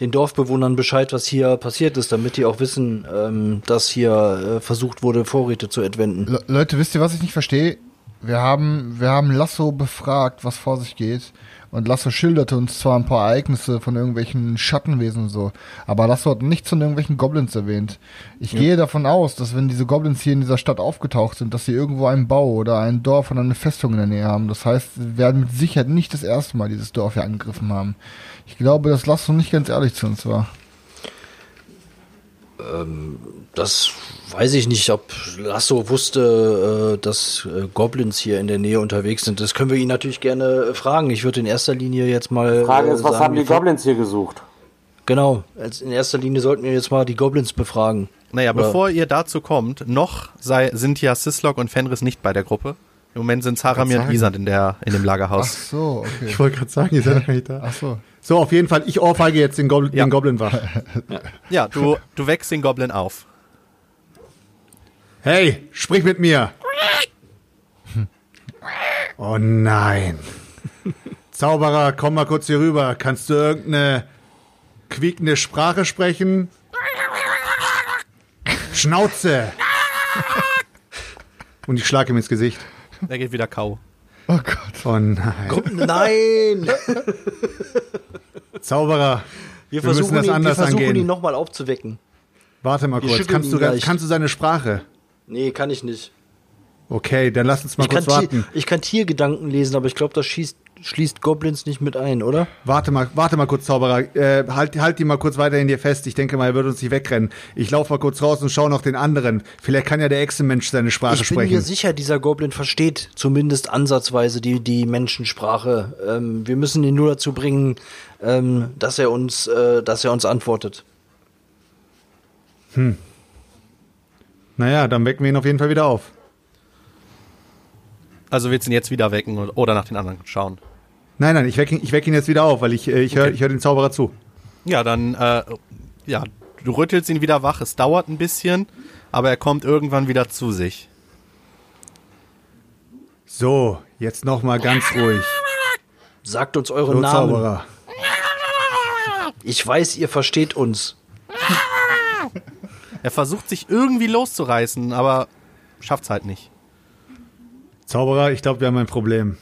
den Dorfbewohnern Bescheid, was hier passiert ist, damit die auch wissen, ähm, dass hier äh, versucht wurde, Vorräte zu entwenden. Le Leute, wisst ihr, was ich nicht verstehe? Wir haben, wir haben Lasso befragt, was vor sich geht. Und Lasso schilderte uns zwar ein paar Ereignisse von irgendwelchen Schattenwesen und so, aber Lasso hat nichts von irgendwelchen Goblins erwähnt. Ich gehe davon aus, dass wenn diese Goblins hier in dieser Stadt aufgetaucht sind, dass sie irgendwo einen Bau oder ein Dorf oder eine Festung in der Nähe haben. Das heißt, sie werden mit Sicherheit nicht das erste Mal dieses Dorf hier angegriffen haben. Ich glaube, dass Lasso nicht ganz ehrlich zu uns war. Das weiß ich nicht, ob Lasso wusste, äh, dass äh, Goblins hier in der Nähe unterwegs sind. Das können wir ihn natürlich gerne äh, fragen. Ich würde in erster Linie jetzt mal. Frage äh, ist, was sagen, haben die Goblins hier gesucht? Genau, als in erster Linie sollten wir jetzt mal die Goblins befragen. Naja, Oder- bevor ihr dazu kommt, noch sei, sind ja Sislok und Fenris nicht bei der Gruppe. Im Moment sind Harami und. Isand in, der, in dem Ach Lagerhaus. so, okay. Ich wollte gerade sagen, ihr seid nicht da. Ach so. So, auf jeden Fall, ich ohrfeige jetzt den, Goblin, Ja. den Goblin wach. Ja, du, du wächst den Goblin auf. Hey, sprich mit mir. Oh nein. Zauberer, komm mal kurz hier rüber. Kannst du irgendeine quiekende Sprache sprechen? Schnauze. Und ich schlage ihm ins Gesicht. Er geht wieder Kau. Oh Gott. Oh nein. Nein! Zauberer, Wir Wir versuchen, müssen das ihn, wir anders versuchen angehen. ihn nochmal aufzuwecken. warte mal Wir kurz. Kannst du, kannst du seine Sprache? Nee, kann ich nicht. Okay, dann lass uns mal Ich kann, kurz Tier, warten. ich kann Tiergedanken lesen, aber ich glaube, das schießt, schließt Goblins nicht mit ein, oder? Warte mal, warte mal kurz, Zauberer. Äh, halt, halt die mal kurz weiter in dir fest. Ich denke mal, er wird uns nicht wegrennen. Ich laufe mal kurz raus und schaue noch den anderen. Vielleicht kann ja der Echsenmensch seine Sprache Ich bin sprechen. mir sicher, dieser Goblin versteht zumindest ansatzweise die, die Menschensprache. Ähm, wir müssen ihn nur dazu bringen, ähm, dass er uns, äh, dass er uns antwortet. Naja, dann wecken wir ihn auf jeden Fall wieder auf. Also willst du ihn jetzt wieder wecken oder- nach den anderen schauen? Nein, nein, ich wecke ihn, weck ihn jetzt wieder auf, weil ich, äh, ich höre Okay. hör den Zauberer zu. Ja, dann, äh, ja, du rüttelst ihn wieder wach. Es dauert ein bisschen, aber er kommt irgendwann wieder zu sich. So, jetzt noch mal ganz ruhig. Sagt uns eure So, Namen. Zauberer. Ich weiß, ihr versteht uns. Er versucht sich irgendwie loszureißen, aber schafft's halt nicht. Zauberer, ich glaube, wir haben ein Problem.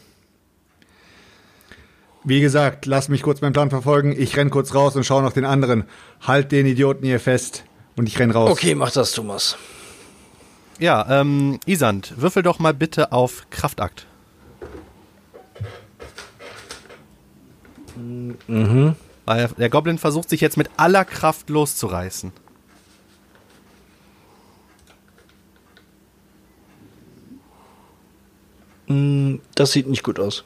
Wie gesagt, lass mich kurz meinen Plan verfolgen. Ich renn kurz raus und schaue nach den anderen. Halt den Idioten hier fest. Und ich renn raus. Okay, mach das, Thomas. Ja, ähm, Isand, würfel doch mal bitte auf Kraftakt. Mhm. Weil der Goblin versucht sich jetzt mit aller Kraft loszureißen. Das sieht nicht gut aus.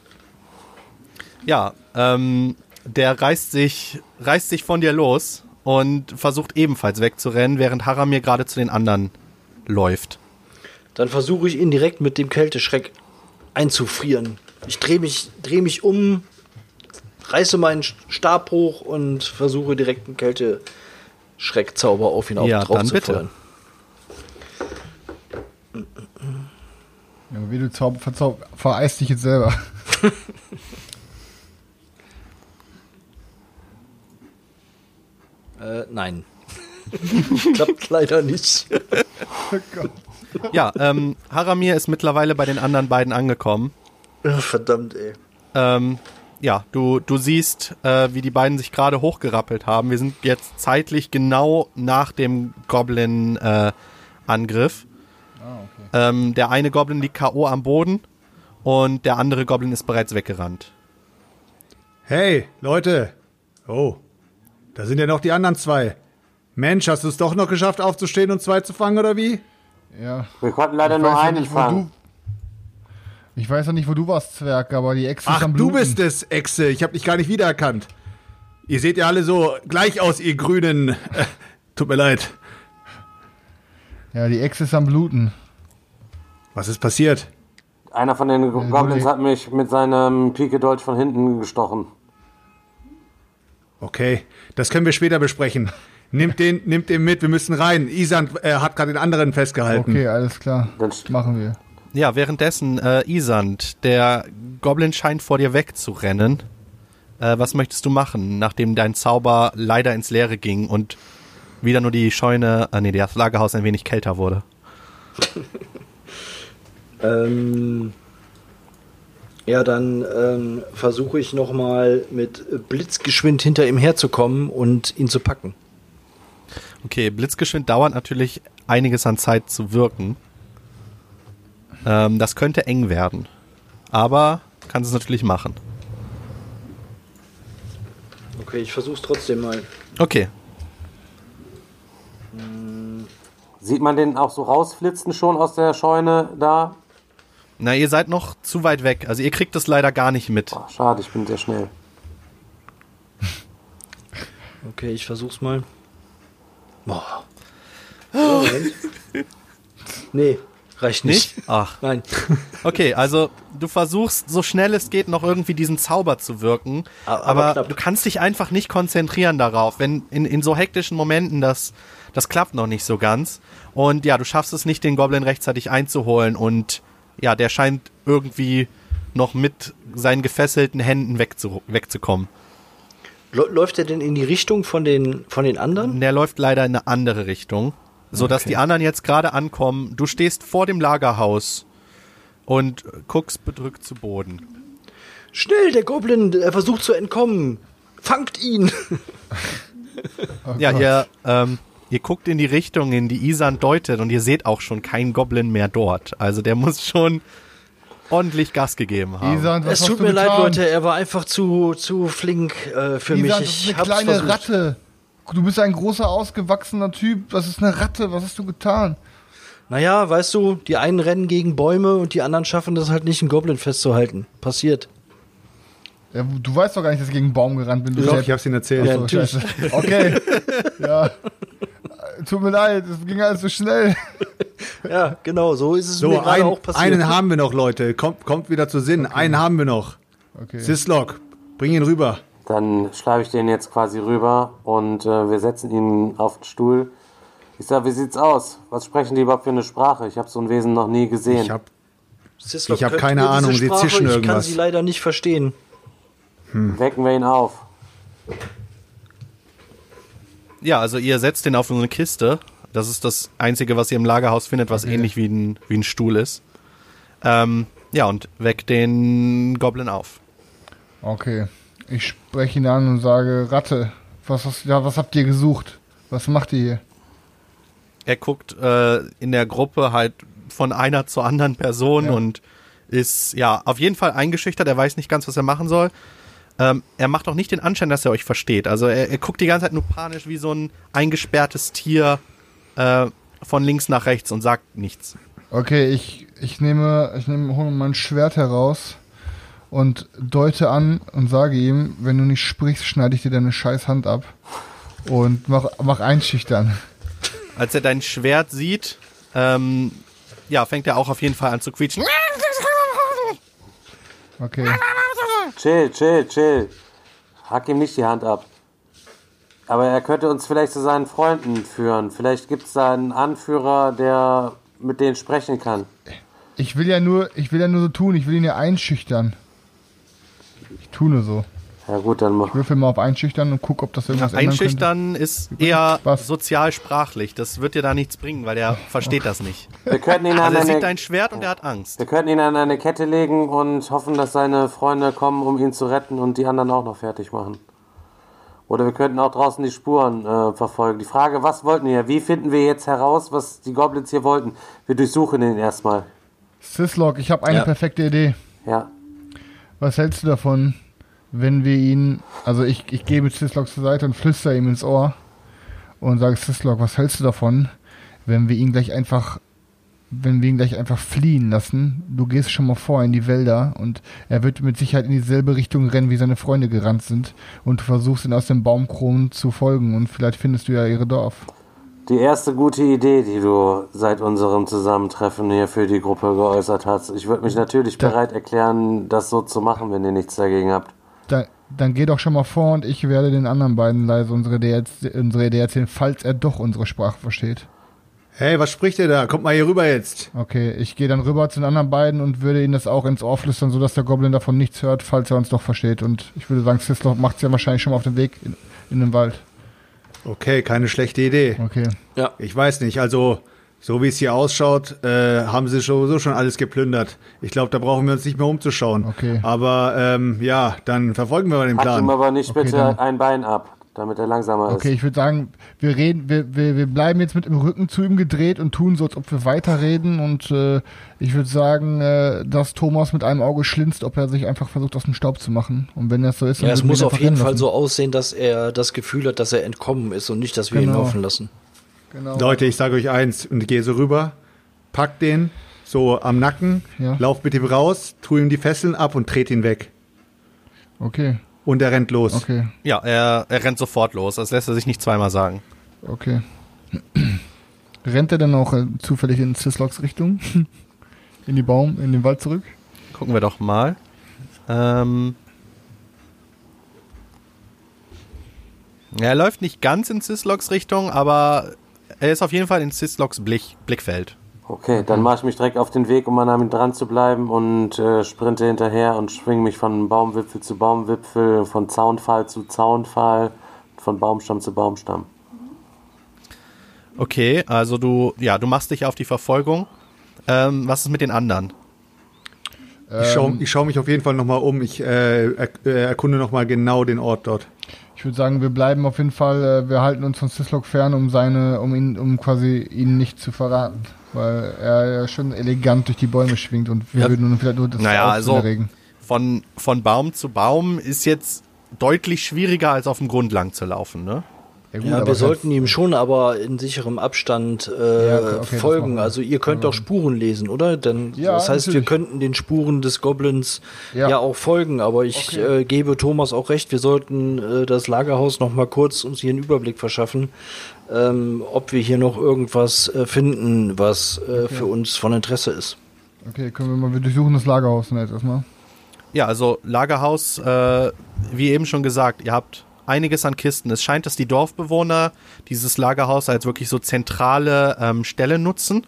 Ja, ähm, der reißt sich, reißt sich von dir los und versucht ebenfalls wegzurennen, während Haramir gerade zu den anderen läuft. Dann versuche ich ihn direkt mit dem Kälteschreck einzufrieren. Ich drehe mich, dreh mich um, reiße meinen Stab hoch und versuche direkt einen Kälteschreckzauber auf ihn Ja, drauf dann zu bitte. feuern. Ja, wie du Zauber vereist dich jetzt selber. Äh, nein. Klappt leider nicht. Ja, ähm, Haramir ist mittlerweile bei den anderen beiden angekommen. Verdammt, ey. Ähm, ja, du, du siehst, äh, wie die beiden sich gerade hochgerappelt haben. Wir sind jetzt zeitlich genau nach dem Goblin-Angriff. Ähm, der eine Goblin liegt K.O. am Boden und der andere Goblin ist bereits weggerannt. Hey, Leute. Oh, da sind ja noch die anderen zwei. Mensch, hast du es doch noch geschafft, aufzustehen und zwei zu fangen, oder wie? Ja. Wir konnten leider Ich nur einen nicht, wo fangen. du. Ich weiß ja nicht, wo du warst, Zwerg, aber die ist Ach, am du bist es, Echse. Ich hab dich gar nicht wiedererkannt. Ihr seht ja alle so gleich aus, ihr Grünen. Äh, tut mir leid. Ja, die Ex ist am Bluten. Was ist passiert? Einer von den Goblins hat mich mit seinem Pike-Dolch von hinten gestochen. Okay, das können wir später besprechen. Nimmt den, nimmt den mit, wir müssen rein. Isan äh, hat gerade den anderen festgehalten. Okay, alles klar. Dann st- Machen wir. Ja, währenddessen, äh, Isand, der Goblin scheint vor dir wegzurennen. Äh, was möchtest du machen, nachdem dein Zauber leider ins Leere ging und wieder nur die Scheune, äh, nee, das Lagerhaus ein wenig kälter wurde? Ähm, ja, dann ähm, versuche ich nochmal mit Blitzgeschwind hinter ihm herzukommen und ihn zu packen. Okay, Blitzgeschwind dauert natürlich einiges an Zeit zu wirken. Ähm, das könnte eng werden. Aber kannst es natürlich machen. Okay, ich versuche es trotzdem mal. Okay, Sieht man den auch so rausflitzen schon aus der Scheune da? Na, ihr seid noch zu weit weg. Also ihr kriegt es leider gar nicht mit. Ach, schade, ich bin sehr schnell. Okay, ich versuch's mal. Boah. Moment. nee, reicht nicht. Nicht? Ach. Nein. Okay, also du versuchst so schnell es geht noch irgendwie diesen Zauber zu wirken, Aber aber, knapp. du kannst dich einfach nicht konzentrieren darauf, wenn in, in so hektischen Momenten das das klappt noch nicht so ganz und ja, du schaffst es nicht den Goblin rechtzeitig einzuholen und ja, der scheint irgendwie noch mit seinen gefesselten Händen wegzu, wegzukommen. Lä- Läuft er denn in die Richtung von den, von den anderen? Der läuft leider in eine andere Richtung, so dass Okay. die anderen jetzt gerade ankommen. Du stehst vor dem Lagerhaus und guckst bedrückt zu Boden. Schnell, der Goblin, er versucht zu entkommen. Fangt ihn! Oh Ja, ihr, ähm, ihr guckt in die Richtung, in die Isan deutet und ihr seht auch schon keinen Goblin mehr dort. Also der muss schon ordentlich Gas gegeben haben. Isan, was es tut mir leid? Leute, er war einfach zu, zu flink äh, für Isan, mich. das Ich ist eine hab's kleine versucht. Ratte. Du bist ein großer, ausgewachsener Typ. Das ist eine Ratte. Was hast du getan? Naja, weißt du, die einen rennen gegen Bäume und die anderen schaffen das halt nicht, einen Goblin festzuhalten. Passiert. Ja, du weißt doch gar nicht, dass ich gegen einen Baum gerannt bin. Du Doch, Depp. ich hab's Ihnen erzählt. Ja, so. Okay. ja. Tut mir leid, es ging alles so schnell. Ja, genau, so ist es mir So, gerade ein, auch passiert. einen haben wir noch, Leute. Kommt, kommt wieder zu Sinn. Einen haben wir noch. Okay. Sislock, bring ihn rüber. Dann schleife ich den jetzt quasi rüber und äh, wir setzen ihn auf den Stuhl. Ich sag, wie sieht's aus? Was sprechen die überhaupt für eine Sprache? Ich habe so ein Wesen noch nie gesehen. Ich hab, Sislok, ich hab keine Ahnung, sie Sprache? zischen Ich kann irgendwas. sie leider nicht verstehen. Wecken wir ihn auf. Ja, also ihr setzt den auf so eine Kiste. Das ist das Einzige, was ihr im Lagerhaus findet, was ähnlich wie ein, wie ein Stuhl ist. Ähm, ja, und weckt den Goblin auf. Okay. Ich spreche ihn an und sage, Ratte, was, hast, ja, was habt ihr gesucht? Was macht ihr hier? Er guckt äh, in der Gruppe halt von einer zur anderen Person Ja. und ist ja auf jeden Fall eingeschüchtert. Er weiß nicht ganz, was er machen soll. Ähm, er macht auch nicht den Anschein, dass er euch versteht. Also er, er guckt die ganze Zeit nur panisch wie so ein eingesperrtes Tier äh, von links nach rechts und sagt nichts. Okay, ich, ich nehme, ich nehme, hole mein Schwert heraus und deute an und sage ihm, wenn du nicht sprichst, schneide ich dir deine scheiß Hand ab und mach, mach einschüchtern. Als er dein Schwert sieht, ähm, ja, fängt er auch auf jeden Fall an zu quietschen. Okay. Chill, chill, chill. Hack ihm nicht die Hand ab. Aber er könnte uns vielleicht zu seinen Freunden führen. Vielleicht gibt es da einen Anführer, der mit denen sprechen kann. Ich will ja nur, ich will ja nur so tun, ich will ihn ja einschüchtern. Ich tue nur so. Ja gut, dann mach. Würfel mal auf Einschüchtern und guck, ob das irgendwas ändern könnte. Einschüchtern ist eher Was? sozialsprachlich. Das wird dir da nichts bringen, weil der versteht das nicht. Wir könnten ihn Also an er sieht eine, dein Schwert und er hat Angst. wir könnten ihn an eine Kette legen und hoffen, dass seine Freunde kommen, um ihn zu retten und die anderen auch noch fertig machen. Oder wir könnten auch draußen die Spuren äh, verfolgen. Die Frage, was wollten wir? Wie finden wir jetzt heraus, was die Goblins hier wollten? Wir durchsuchen ihn erstmal. Syslog, ich habe eine Ja. perfekte Idee. Ja. Was hältst du davon, wenn wir ihn, also ich, ich gehe mit Syslog zur Seite und flüster ihm ins Ohr und sage, Syslog, was hältst du davon, wenn wir ihn gleich einfach, wenn wir ihn gleich einfach fliehen lassen? Du gehst schon mal vor in die Wälder und er wird mit Sicherheit in dieselbe Richtung rennen, wie seine Freunde gerannt sind und du versuchst ihn aus dem Baumkronen zu folgen und vielleicht findest du ja ihre Dorf. Die erste gute Idee, die du seit unserem Zusammentreffen hier für die Gruppe geäußert hast. Ich würde mich natürlich Da- bereit erklären, das so zu machen, wenn ihr nichts dagegen habt. Da, dann geh doch schon mal vor und ich werde den anderen beiden leise unsere Idee, unsere Idee erzählen, falls er doch unsere Sprache versteht. Hey, was spricht ihr da? Kommt mal hier rüber jetzt. Okay, ich gehe dann rüber zu den anderen beiden und würde ihnen das auch ins Ohr flüstern, sodass der Goblin davon nichts hört, falls er uns doch versteht. Und ich würde sagen, Sislov macht es ja wahrscheinlich schon mal auf den Weg in, in den Wald. Okay, keine schlechte Idee. Okay. Ja. Ich weiß nicht, also so wie es hier ausschaut, äh, haben sie sowieso schon alles geplündert. Ich glaube, da brauchen wir uns nicht mehr umzuschauen. Okay. Aber ähm, ja, dann verfolgen wir mal den Hack ihm Plan. aber nicht Okay, bitte dann- ein Bein ab, damit er langsamer Okay, ist. ich würde sagen, wir reden, wir, wir, wir bleiben jetzt mit dem Rücken zu ihm gedreht und tun so, als ob wir weiterreden. Und äh, ich würde sagen, äh, dass Thomas mit einem Auge schlinzt, ob er sich einfach versucht, aus dem Staub zu machen. Und wenn das so ist, Ja, es muss ihn auf jeden Fall lassen. so aussehen, dass er das Gefühl hat, dass er entkommen ist und nicht, dass wir ihn Genau. laufen lassen. Genau. Leute, ich sage euch eins und ich gehe so rüber, pack den so am Nacken, Ja. lauf mit ihm raus, tu ihm die Fesseln ab und dreht ihn weg. Okay, Und er rennt los. okay, Ja, er, er rennt sofort los. Das lässt er sich nicht zweimal sagen. okay. Rennt er dann auch äh, zufällig in Sislogs Richtung? in die Baum, in den Wald zurück? Gucken wir doch mal. Ähm er läuft nicht ganz in Sislogs Richtung, aber er ist auf jeden Fall in Sislogs Blick, Blickfeld. Okay, dann mache ich mich direkt auf den Weg, um an ihm dran zu bleiben und äh, sprinte hinterher und schwinge mich von Baumwipfel zu Baumwipfel, von Zaunpfahl zu Zaunpfahl, von Baumstamm zu Baumstamm. Okay, also du, ja, du machst dich auf die Verfolgung. Ähm, was ist mit den anderen? Ich schaue schau mich auf jeden Fall nochmal um. Ich äh, äh, erkunde nochmal genau den Ort dort. Ich würde sagen, wir bleiben auf jeden Fall, äh, wir halten uns von Sislok fern, um seine, um ihn, um quasi ihn nicht zu verraten. Weil er ja schon elegant durch die Bäume schwingt und wir Ja. würden nun vielleicht nur das Naja, also erregen. von, von Baum zu Baum ist jetzt deutlich schwieriger, als auf dem Grund lang zu laufen, ne? Gut, Ja, wir sollten ihm schon aber in sicherem Abstand äh, Ja, okay, folgen. Also ihr könnt doch Spuren lesen, oder? Denn Ja, das heißt, natürlich. wir könnten den Spuren des Goblins Ja. ja, auch folgen. Aber ich Okay. äh, gebe Thomas auch recht, wir sollten äh, das Lagerhaus noch mal kurz uns hier einen Überblick verschaffen, ähm, ob wir hier noch irgendwas äh, finden, was äh, für uns von Interesse ist. Okay, können wir mal, wir durchsuchen das Lagerhaus jetzt erstmal. Ja, also Lagerhaus, äh, wie eben schon gesagt, ihr habt einiges an Kisten. Es scheint, dass die Dorfbewohner dieses Lagerhaus als wirklich so zentrale ähm, Stelle nutzen.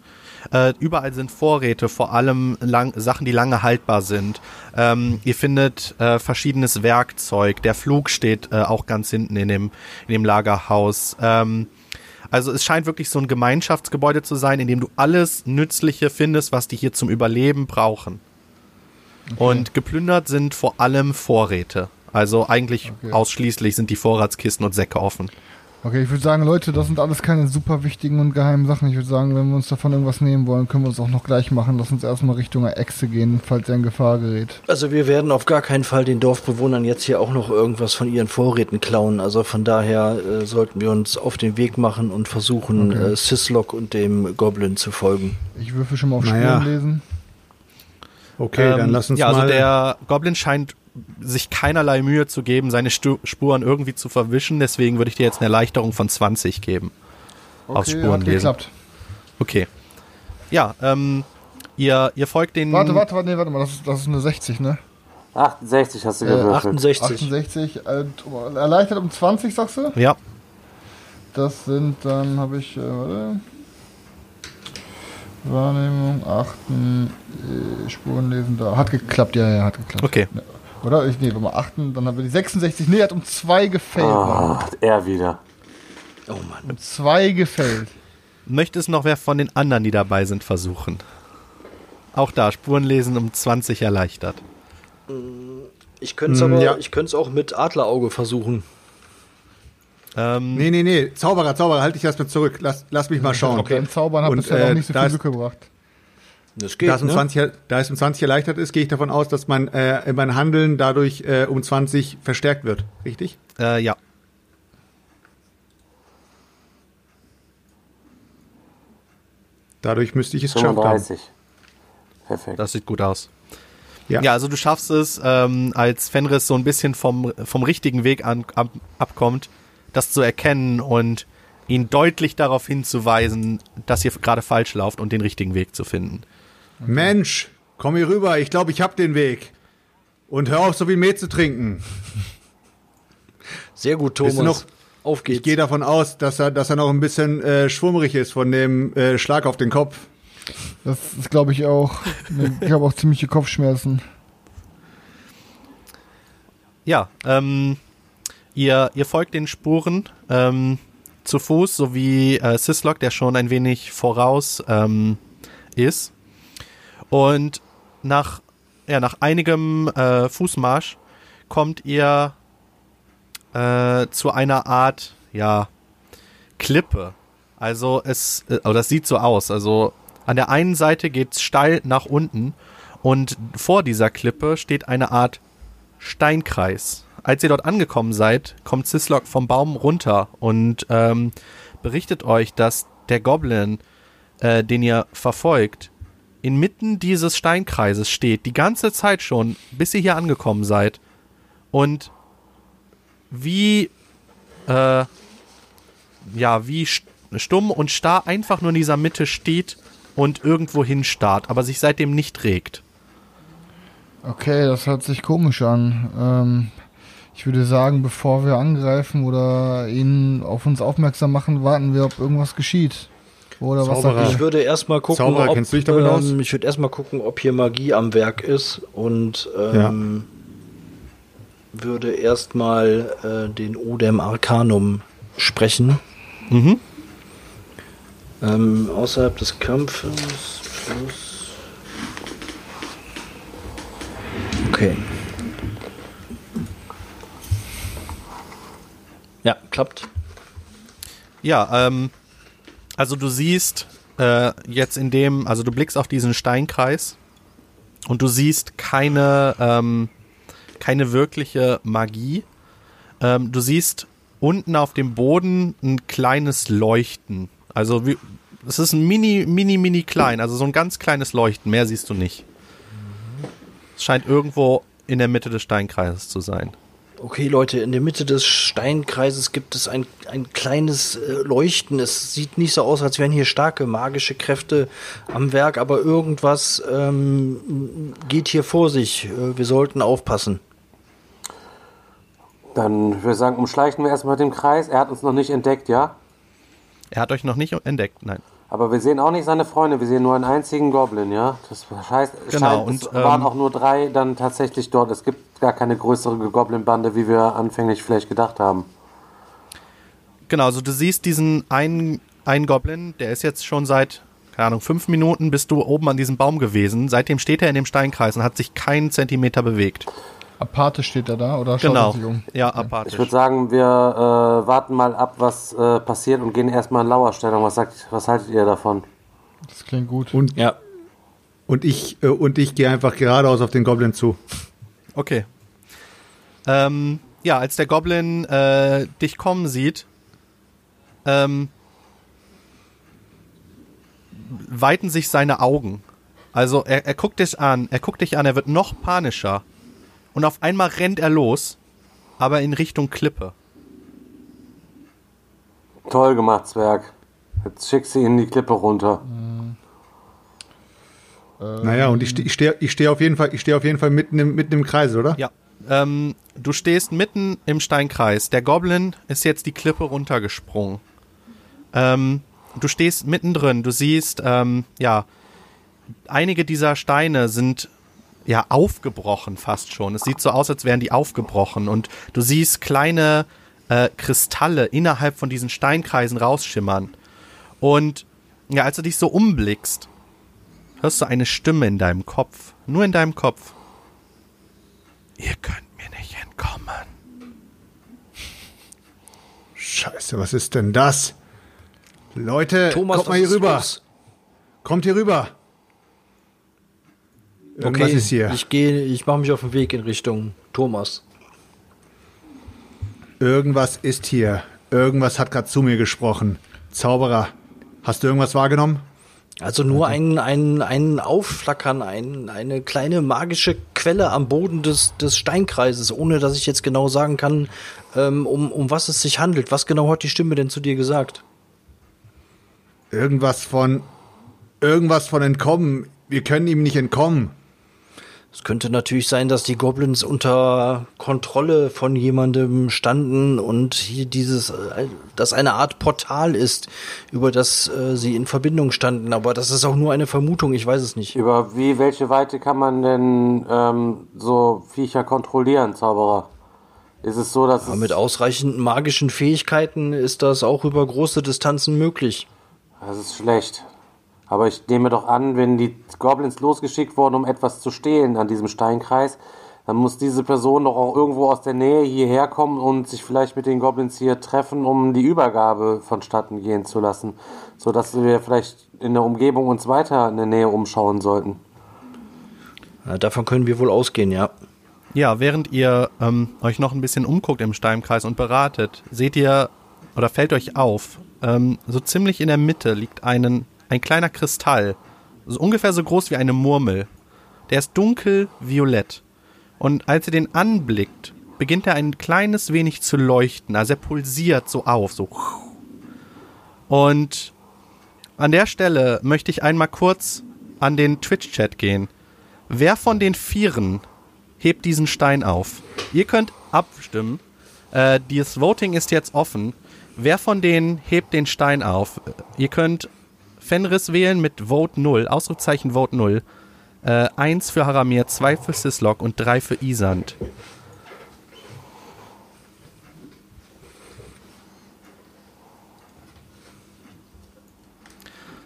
Äh, überall sind Vorräte, vor allem lang, Sachen, die lange haltbar sind. Ähm, ihr findet äh, verschiedenes Werkzeug. Der Flug steht äh, auch ganz hinten in dem, in dem Lagerhaus. Ähm, also es scheint wirklich so ein Gemeinschaftsgebäude zu sein, in dem du alles Nützliche findest, was die hier zum Überleben brauchen. Und geplündert sind vor allem Vorräte. Also eigentlich Okay. ausschließlich sind die Vorratskisten und Säcke offen. Okay, ich würde sagen, Leute, das sind alles keine super wichtigen und geheimen Sachen. Ich würde sagen, wenn wir uns davon irgendwas nehmen wollen, können wir uns auch noch gleich machen. Lass uns erstmal Richtung Echse gehen, falls er in Gefahr gerät. Also wir werden auf gar keinen Fall den Dorfbewohnern jetzt hier auch noch irgendwas von ihren Vorräten klauen. Also von daher äh, sollten wir uns auf den Weg machen und versuchen, Okay. äh, Sislok und dem Goblin zu folgen. Ich würfel schon mal auf Naja. Spuren lesen. Okay, dann Ähm, lass uns ja, mal. also der Goblin scheint sich keinerlei Mühe zu geben, seine Stu Spuren irgendwie zu verwischen. Deswegen würde ich dir jetzt eine Erleichterung von 20 geben. Aus Okay, Spuren hat lesen. geklappt. Okay. Ja, ähm, ihr, ihr folgt den. Warte, warte, warte, nee, warte mal, das ist, das ist eine 60, ne? 68 hast du Äh, gewürfelt. 68. 68, äh, erleichtert um 20, sagst du? Ja, Das sind dann, habe ich, äh, warte. Wahrnehmung, achten, äh, Spuren lesen, da. Hat geklappt, ja, ja, hat geklappt. okay. Oder? Ich, nee, wenn wir achten, dann haben wir die 66. Nee, er hat um zwei gefällt. Mann. Ah, er wieder. Oh Mann. Um zwei gefällt. Möchte es noch wer von den anderen, die dabei sind, versuchen? Auch da, Spurenlesen um 20 erleichtert. Ich könnte es Mm, aber, ja. ich könnte es auch mit Adlerauge versuchen. Ähm, Nee, nee, nee. Zauberer, Zauberer, halt dich erstmal zurück. Lass, lass mich mal schauen. Beim Zaubern hat Und, bisher äh, noch nicht so viel Glück gebracht. Das Da es, um ne? 20, da es um 20 erleichtert ist, gehe ich davon aus, dass mein, äh, mein Handeln dadurch äh, um 20 verstärkt wird. Richtig? äh, ja. Dadurch müsste ich es geschafft haben. 35. Perfekt. Das sieht gut aus. Ja. Ja, also du schaffst es, ähm, als Fenris so ein bisschen vom, vom richtigen Weg an, ab, abkommt, das zu erkennen und ihn deutlich darauf hinzuweisen, dass ihr gerade falsch lauft und den richtigen Weg zu finden. Mensch, komm hier rüber. Ich glaube, ich hab den Weg. Und hör auf, so viel Mehl zu trinken. Sehr gut, Thomas. noch- Auf Ich geht's. gehe davon aus, dass er, dass er noch ein bisschen äh, schwummrig ist von dem äh, Schlag auf den Kopf. Das glaube ich, auch. Ich habe auch ziemliche Kopfschmerzen. Ja, ähm, ihr, ihr folgt den Spuren ähm, zu Fuß, sowie äh, Syslok, der schon ein wenig voraus ähm, ist. Und nach, ja, nach einigem äh, Fußmarsch kommt ihr äh, zu einer Art, ja, Klippe. Also es, äh, das sieht so aus. Also an der einen Seite geht's steil nach unten und vor dieser Klippe steht eine Art Steinkreis. Als ihr dort angekommen seid, kommt Syslok vom Baum runter und ähm, berichtet euch, dass der Goblin, äh, den ihr verfolgt, inmitten dieses Steinkreises steht, die ganze Zeit schon, bis ihr hier angekommen seid. Und wie, äh, ja, wie st- stumm und starr einfach nur in dieser Mitte steht und irgendwo hinstarrt, aber sich seitdem nicht regt. Okay, das hört sich komisch an. Ähm, ich würde sagen, bevor wir angreifen oder ihn auf uns aufmerksam machen, warten wir, ob irgendwas geschieht. Oder was Zauberer. sagt Ich würde erstmal gucken, Zauberer, ob, kennst du dich damit aus? ähm, ich würde erstmal gucken, ob hier Magie am Werk ist und ähm, würde erstmal äh, den Odem Arcanum sprechen. Mhm. Ähm, außerhalb des Kampfes plus. Okay. Ja, klappt. Ja, ähm, also du siehst äh, jetzt in dem, also du blickst auf diesen Steinkreis und du siehst keine, ähm, keine wirkliche Magie. Ähm, du siehst unten auf dem Boden ein kleines Leuchten. Also es ist ein mini, mini, mini klein, also so ein ganz kleines Leuchten. Mehr siehst du nicht. Es scheint irgendwo in der Mitte des Steinkreises zu sein. Okay, Leute, in der Mitte des Steinkreises gibt es ein, ein kleines äh, Leuchten. Es sieht nicht so aus, als wären hier starke magische Kräfte am Werk, aber irgendwas ähm, geht hier vor sich. Äh, wir sollten aufpassen. Dann würde ich sagen, umschleichen wir erstmal den Kreis. Er hat uns noch nicht entdeckt, ja? Er hat euch noch nicht entdeckt, nein. Aber wir sehen auch nicht seine Freunde, wir sehen nur einen einzigen Goblin, ja? Das heißt, es Genau, scheint, und, es waren ähm, auch nur drei dann tatsächlich dort. Es gibt gar keine größere Goblin-Bande, wie wir anfänglich vielleicht gedacht haben. Genau, also du siehst diesen einen, einen Goblin, der ist jetzt schon seit, keine Ahnung, fünf Minuten bist du oben an diesem Baum gewesen. Seitdem steht er in dem Steinkreis und hat sich keinen Zentimeter bewegt. Apathisch steht er da oder schaut Genau. er sich um? Ja, Ich apathisch. würde sagen, wir äh, warten mal ab, was äh, passiert und gehen erstmal in Lauerstellung. Was, sagt, was haltet ihr davon? Das klingt gut. Und, Ja. und ich, äh, und ich gehe einfach geradeaus auf den Goblin zu. Okay. Ähm, ja, als der Goblin äh, dich kommen sieht, ähm, weiten sich seine Augen. Also er, er guckt dich an, er guckt dich an, er wird noch panischer. Und auf einmal rennt er los, aber in Richtung Klippe. Toll gemacht, Zwerg. Jetzt schickst du ihn die Klippe runter. Naja, und ich stehe ich steh, ich steh auf jeden Fall, ich stehe auf jeden Fall mitten im, mitten im Kreis, oder? Ja. Ähm, du stehst mitten im Steinkreis. Der Goblin ist jetzt die Klippe runtergesprungen. Ähm, du stehst mittendrin. Du siehst, ähm, ja, einige dieser Steine sind ja aufgebrochen fast schon. Es sieht so aus, als wären die aufgebrochen und du siehst kleine äh, Kristalle innerhalb von diesen Steinkreisen rausschimmern. Und ja, als du dich so umblickst, hörst du eine Stimme in deinem Kopf, nur in deinem Kopf. Ihr könnt mir nicht entkommen. Scheiße, was ist denn das? Leute, Thomas, kommt mal hier rüber. los? Kommt hier rüber. Okay, ist hier. ich gehe, ich mache mich auf den Weg in Richtung Thomas. Irgendwas ist hier. Irgendwas hat gerade zu mir gesprochen. Zauberer, hast du irgendwas wahrgenommen? Also nur ein, ein, ein Aufflackern, ein, eine kleine magische Quelle am Boden des, des Steinkreises, ohne dass ich jetzt genau sagen kann, ähm, um, um was es sich handelt. Was genau hat die Stimme denn zu dir gesagt? Irgendwas von. Irgendwas von entkommen. Wir können ihm nicht entkommen. Es könnte natürlich sein, dass die Goblins unter Kontrolle von jemandem standen und hier dieses, äh, das eine Art Portal ist, über das äh, sie in Verbindung standen. Aber das ist auch nur eine Vermutung, ich weiß es nicht. Über wie, welche Weite kann man denn ähm, so Viecher kontrollieren, Zauberer? Ist es so, dass es... mit ausreichend magischen Fähigkeiten ist das auch über große Distanzen möglich. Das ist schlecht. Aber ich nehme doch an, wenn die Goblins losgeschickt wurden, um etwas zu stehlen an diesem Steinkreis, dann muss diese Person doch auch irgendwo aus der Nähe hierher kommen und sich vielleicht mit den Goblins hier treffen, um die Übergabe vonstatten gehen zu lassen. Sodass wir vielleicht in der Umgebung uns weiter in der Nähe umschauen sollten. Ja, davon können wir wohl ausgehen, ja. Ja, während ihr ähm, euch noch ein bisschen umguckt im Steinkreis und beratet, seht ihr oder fällt euch auf, ähm, so ziemlich in der Mitte liegt einen, ein kleiner Kristall, so ungefähr so groß wie eine Murmel. Der ist dunkel violett. Und als ihr den anblickt, beginnt er ein kleines wenig zu leuchten. Also er pulsiert so auf, so. Und an der Stelle möchte ich einmal kurz an den Twitch-Chat gehen. Wer von den Vieren hebt diesen Stein auf? Ihr könnt abstimmen. Äh, das Voting ist jetzt offen. Wer von denen hebt den Stein auf? Ihr könnt Fenris wählen mit Vote 0, Ausrufezeichen Vote 0. Äh, eins für Haramir, zwei für Sislok und drei für Isand.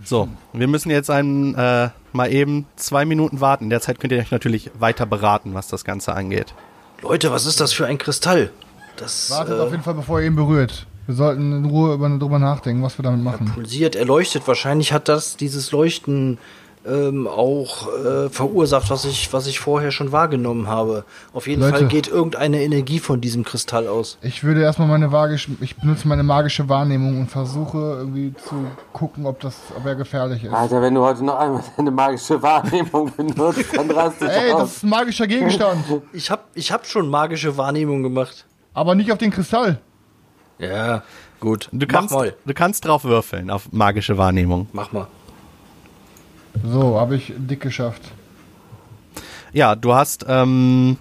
So, wir müssen jetzt einen, äh, mal eben zwei Minuten warten. In der Zeit könnt ihr euch natürlich weiter beraten, was das Ganze angeht. Leute, was ist das für ein Kristall? Das Wartet äh, auf jeden Fall, bevor ihr ihn berührt. Wir sollten in Ruhe über, drüber nachdenken, was wir damit machen. pulsiert, er leuchtet. Wahrscheinlich hat das dieses Leuchten ähm, auch äh, verursacht, was ich, was ich vorher schon wahrgenommen habe. Auf jeden Leute. Fall geht irgendeine Energie von diesem Kristall aus. Ich würde erstmal meine magische, ich benutze meine magische Wahrnehmung und versuche irgendwie zu gucken, ob das, ob er gefährlich ist. Alter, wenn du heute noch einmal deine magische Wahrnehmung benutzt, dann rast dich Ey, das ist ein magischer Gegenstand, Ich hab, ich hab schon magische Wahrnehmung gemacht. aber nicht auf den Kristall. Ja, gut. Du kannst, mach mal. du kannst drauf würfeln, auf magische Wahrnehmung. Mach mal. So, habe ich dick geschafft. Ja, du hast, ähm,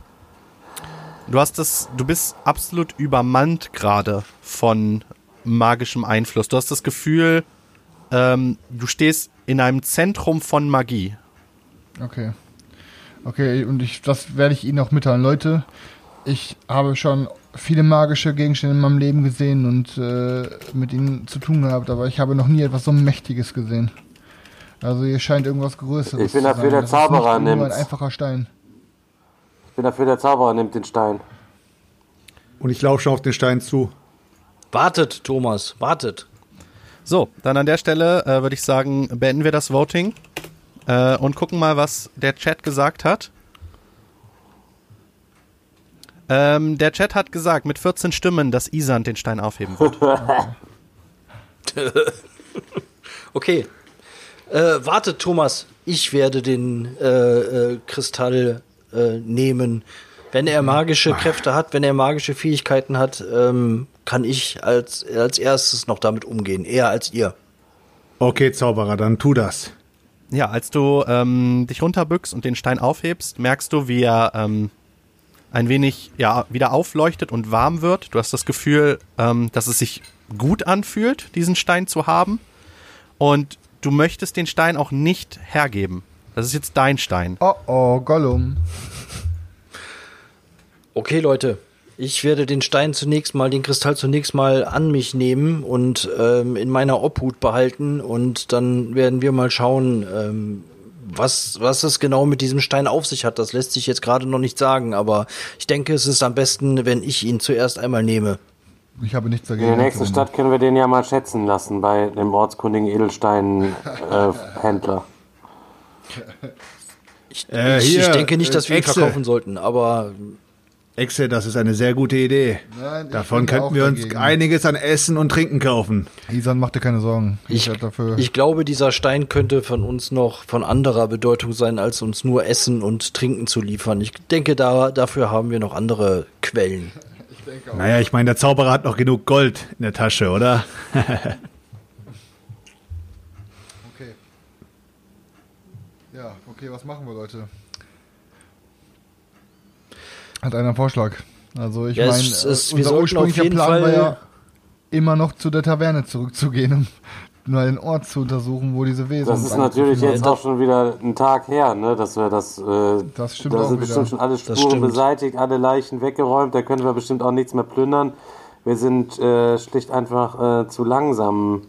du hast das, du bist absolut übermannt gerade von magischem Einfluss. Du hast das Gefühl, ähm, du stehst in einem Zentrum von Magie. Okay. Okay, und ich, das werde ich Ihnen auch mitteilen. Leute, ich habe schon viele magische Gegenstände in meinem Leben gesehen und äh, mit ihnen zu tun gehabt, aber ich habe noch nie etwas so Mächtiges gesehen. Also hier scheint irgendwas Größeres Ich bin zu dafür, sein. der Das Zauberer ist nicht nur ein einfacher Stein. Ich bin dafür, der Zauberer nimmt den Stein. Und ich laufe schon auf den Stein zu. Wartet, Thomas, wartet. So, dann an der Stelle äh, würde ich sagen, beenden wir das Voting äh, und gucken mal, was der Chat gesagt hat. Ähm, der Chat hat gesagt, mit 14 Stimmen, dass Isand den Stein aufheben wird. Okay. Äh, wartet, Thomas. Ich werde den äh, äh, Kristall äh, nehmen. Wenn er magische Kräfte hat, wenn er magische Fähigkeiten hat, ähm, kann ich als, als erstes noch damit umgehen. Eher als ihr. Okay, Zauberer, dann tu das. Ja, als du ähm, dich runterbückst und den Stein aufhebst, merkst du, wie er ähm, ein wenig ja, wieder aufleuchtet und warm wird. Du hast das Gefühl, ähm, dass es sich gut anfühlt, diesen Stein zu haben. Und du möchtest den Stein auch nicht hergeben. Das ist jetzt dein Stein. Oh oh, Gollum. Okay, Leute. Ich werde den Stein zunächst mal, den Kristall zunächst mal an mich nehmen und ähm, in meiner Obhut behalten und dann werden wir mal schauen, ähm, was, was es genau mit diesem Stein auf sich hat. Das lässt sich jetzt gerade noch nicht sagen, aber ich denke, es ist am besten, wenn ich ihn zuerst einmal nehme. Ich habe nichts In dagegen. der nächsten Stadt können wir den ja mal schätzen lassen bei dem ortskundigen Edelstein-Händler. Ich, Äh, ich, ich denke nicht, dass äh, wir ihn verkaufen sollten, aber Exe, das ist eine sehr gute Idee. Nein, ich Davon könnten auch wir uns dagegen. einiges an Essen und Trinken kaufen. Isan, mach dir keine Sorgen. ich, werd dafür. ich glaube, dieser Stein könnte von uns noch von anderer Bedeutung sein, als uns nur Essen und Trinken zu liefern. Ich denke, da, dafür haben wir noch andere Quellen. Naja, ich meine, der Zauberer hat noch genug Gold in der Tasche, oder? okay. Ja, okay, was machen wir, Leute? Hat einer einen Vorschlag? Also ich Ja, meine, wir unser ursprünglicher Plan war Fall- ja immer noch zu der Taverne zurückzugehen, um mal den Ort zu untersuchen, wo diese Wesen Das ist sind. natürlich jetzt Ja, auch schon wieder ein Tag her, ne, dass wir das. Äh, Das stimmt da sind wieder. bestimmt schon alle Spuren beseitigt, alle Leichen weggeräumt. Da können wir bestimmt auch nichts mehr plündern. Wir sind äh, schlicht einfach äh, zu langsam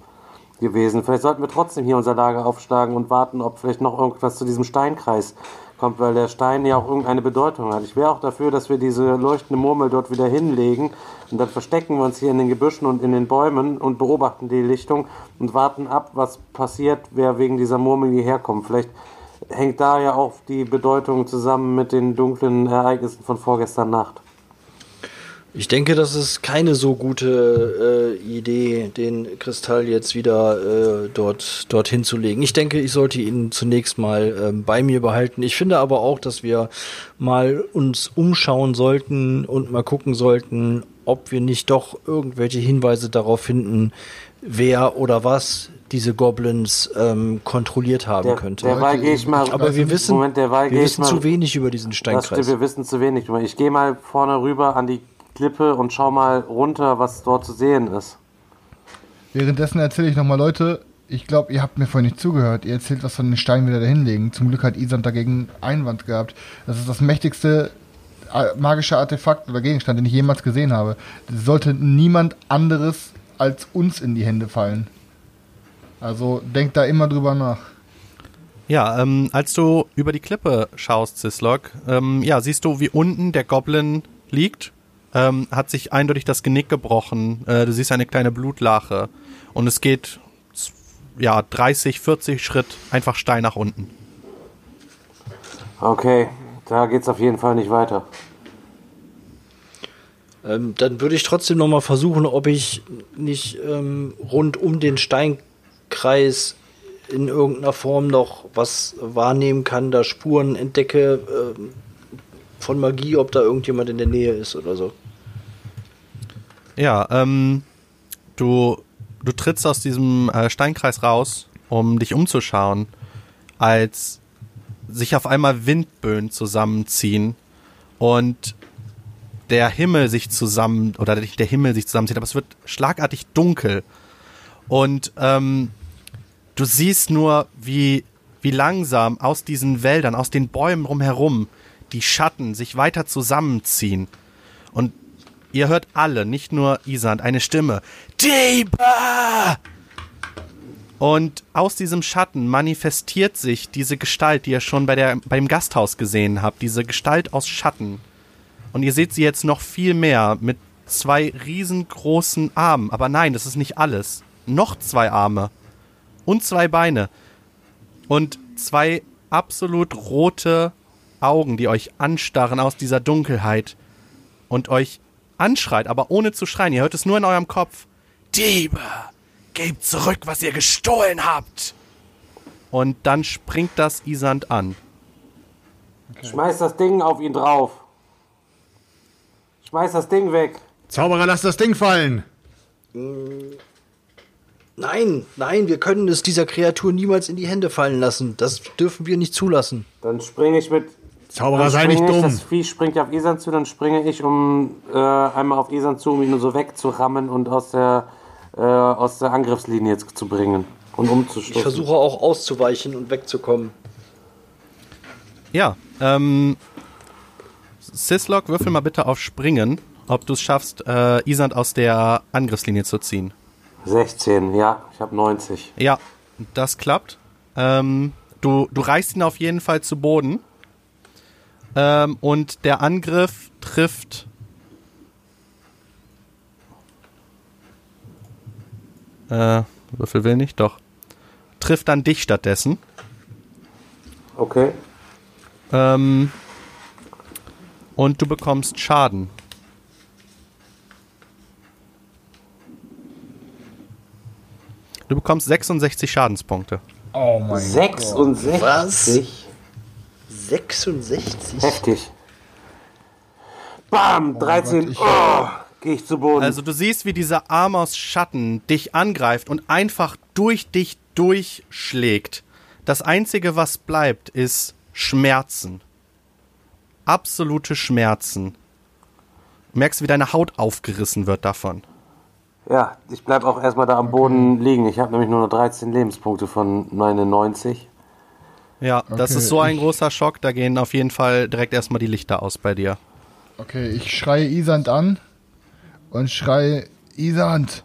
gewesen. Vielleicht sollten wir trotzdem hier unser Lager aufschlagen und warten, ob vielleicht noch irgendwas zu diesem Steinkreis kommt, weil der Stein ja auch irgendeine Bedeutung hat. Ich wäre auch dafür, dass wir diese leuchtende Murmel dort wieder hinlegen und dann verstecken wir uns hier in den Gebüschen und in den Bäumen und beobachten die Lichtung und warten ab, was passiert, wer wegen dieser Murmel hierher kommt. Vielleicht hängt da ja auch die Bedeutung zusammen mit den dunklen Ereignissen von vorgestern Nacht. Ich denke, das ist keine so gute äh, Idee, den Kristall jetzt wieder äh, dort dorthin zu legen. Ich denke, ich sollte ihn zunächst mal ähm, bei mir behalten. Ich finde aber auch, dass wir mal uns umschauen sollten und mal gucken sollten, ob wir nicht doch irgendwelche Hinweise darauf finden, wer oder was diese Goblins ähm, kontrolliert haben Der, könnte. derweil gehe ich mal. aber wir wissen, Moment, wir wissen zu wenig über diesen Das Steinkreis. wir wissen zu wenig. Ich gehe mal vorne rüber an die Klippe und schau mal runter, was dort zu sehen ist. Währenddessen erzähle ich nochmal, Leute, ich glaube, ihr habt mir vorhin nicht zugehört. Ihr erzählt was von den Steinen wieder dahinlegen. Zum Glück hat Isan dagegen Einwand gehabt. Das ist das mächtigste äh, magische Artefakt oder Gegenstand, den ich jemals gesehen habe. Das sollte niemand anderes als uns in die Hände fallen. Also denkt da immer drüber nach. Ja, ähm, als du über die Klippe schaust, Sislok, ähm, ja, siehst du, wie unten der Goblin liegt, ähm, hat sich eindeutig das Genick gebrochen. Äh, du siehst eine kleine Blutlache und es geht ja 30, 40 Schritt einfach steil nach unten. Okay, da geht's auf jeden Fall nicht weiter. Ähm, dann würde ich trotzdem noch mal versuchen, ob ich nicht ähm, rund um den Steinkreis in irgendeiner Form noch was wahrnehmen kann, da Spuren entdecke ähm, von Magie, ob da irgendjemand in der Nähe ist oder so. Ja, ähm, du, du trittst aus diesem äh, Steinkreis raus, um dich umzuschauen, als sich auf einmal Windböen zusammenziehen und der Himmel sich zusammen, oder der Himmel sich zusammenzieht, aber es wird schlagartig dunkel. Und ähm, du siehst nur, wie, wie langsam aus diesen Wäldern, aus den Bäumen rumherum, die Schatten sich weiter zusammenziehen. Und ihr hört alle, nicht nur Isand, eine Stimme. Diebe! Und aus diesem Schatten manifestiert sich diese Gestalt, die ihr schon bei der, beim Gasthaus gesehen habt. Diese Gestalt aus Schatten. Und ihr seht sie jetzt noch viel mehr mit zwei riesengroßen Armen. Aber nein, das ist nicht alles. Noch zwei Arme. Und zwei Beine. Und zwei absolut rote Augen, die euch anstarren aus dieser Dunkelheit. Und euch anschreit, aber ohne zu schreien. Ihr hört es nur in eurem Kopf. Diebe! Gebt zurück, was ihr gestohlen habt! Und dann springt das Isand an. Schmeiß das Ding auf ihn drauf. Schmeiß das Ding weg. Zauberer, lass das Ding fallen. Nein, nein, wir können es dieser Kreatur niemals in die Hände fallen lassen. Das dürfen wir nicht zulassen. Dann springe ich mit. Zauberer, sei nicht springe ich, dumm. Das Vieh springt ja auf Isan zu, dann springe ich um äh, einmal auf Isan zu, um ihn nur so wegzurammen und aus der, äh, aus der Angriffslinie zu, zu bringen und Ich umzustoßen. versuche auch auszuweichen und wegzukommen. Ja, ähm, Sislok, würfel mal bitte auf Springen, ob du es schaffst, äh, Isand aus der Angriffslinie zu ziehen. 16, ja, ich habe 90. Ja, das klappt. Ähm, du, du reißt ihn auf jeden Fall zu Boden. Ähm, und der Angriff trifft. Äh, Würfel will nicht, doch. Trifft dann dich stattdessen. Okay. Ähm, und du bekommst Schaden. Du bekommst 66 Schadenspunkte. Oh mein 66. Was? 66? 66. Heftig. Bam, 13. Oh, oh gehe ich zu Boden. Also du siehst, wie dieser Arm aus Schatten dich angreift und einfach durch dich durchschlägt. Das Einzige, was bleibt, ist Schmerzen. Absolute Schmerzen. Du merkst, wie deine Haut aufgerissen wird davon. Ja, ich bleib auch erstmal da am Boden liegen. Ich habe nämlich nur noch 13 Lebenspunkte von 99. Ja, okay, das ist so ein großer Schock, da gehen auf jeden Fall direkt erstmal die Lichter aus bei dir. Okay, ich schreie Isand an und schreie Isand,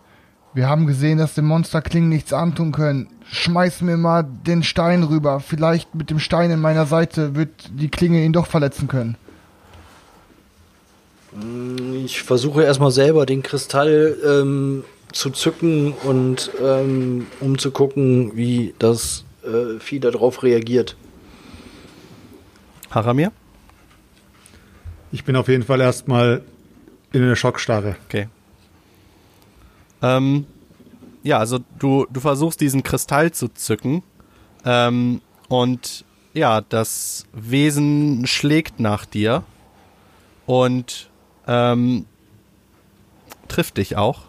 wir haben gesehen, dass dem Monster Kling nichts antun können. Schmeiß mir mal den Stein rüber. Vielleicht mit dem Stein in meiner Seite wird die Klinge ihn doch verletzen können. Mm, ich versuche erstmal selber den Kristall ähm, zu zücken und ähm, umzugucken, wie das äh, Vieh darauf reagiert. Haramir? Ich bin auf jeden Fall erstmal in der Schockstarre. Okay. Ähm, ja, also du, du versuchst diesen Kristall zu zücken. Ähm, und ja, das Wesen schlägt nach dir und ähm, trifft dich auch.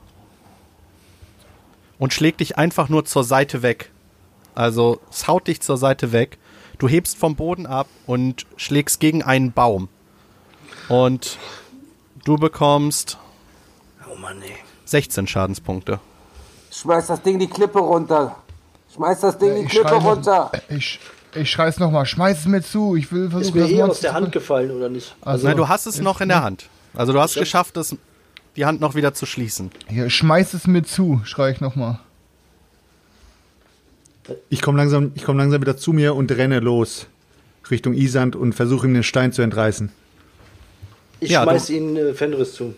Und schlägt dich einfach nur zur Seite weg. Also es haut dich zur Seite weg. Du hebst vom Boden ab und schlägst gegen einen Baum. Und du bekommst Oh Mann, ey. 16 Schadenspunkte. Schmeiß das Ding die Klippe runter. Schmeiß das Ding die Ich Klippe schrei runter. Ich, ich schreie's nochmal, schmeiß es mir zu. Ich will Ist versuchen, mir das eh aus der Hand gefallen, oder nicht? Also, Nein, du hast es noch in der Hand. Also du hast geschafft, es, die Hand noch wieder zu schließen. Hier, schmeiß es mir zu, schrei ich nochmal. Ich komme langsam, ich komm langsam wieder zu mir und renne los Richtung Isand und versuche ihm den Stein zu entreißen. Ich Ja, schmeiß du- ihn äh, Fenris zu.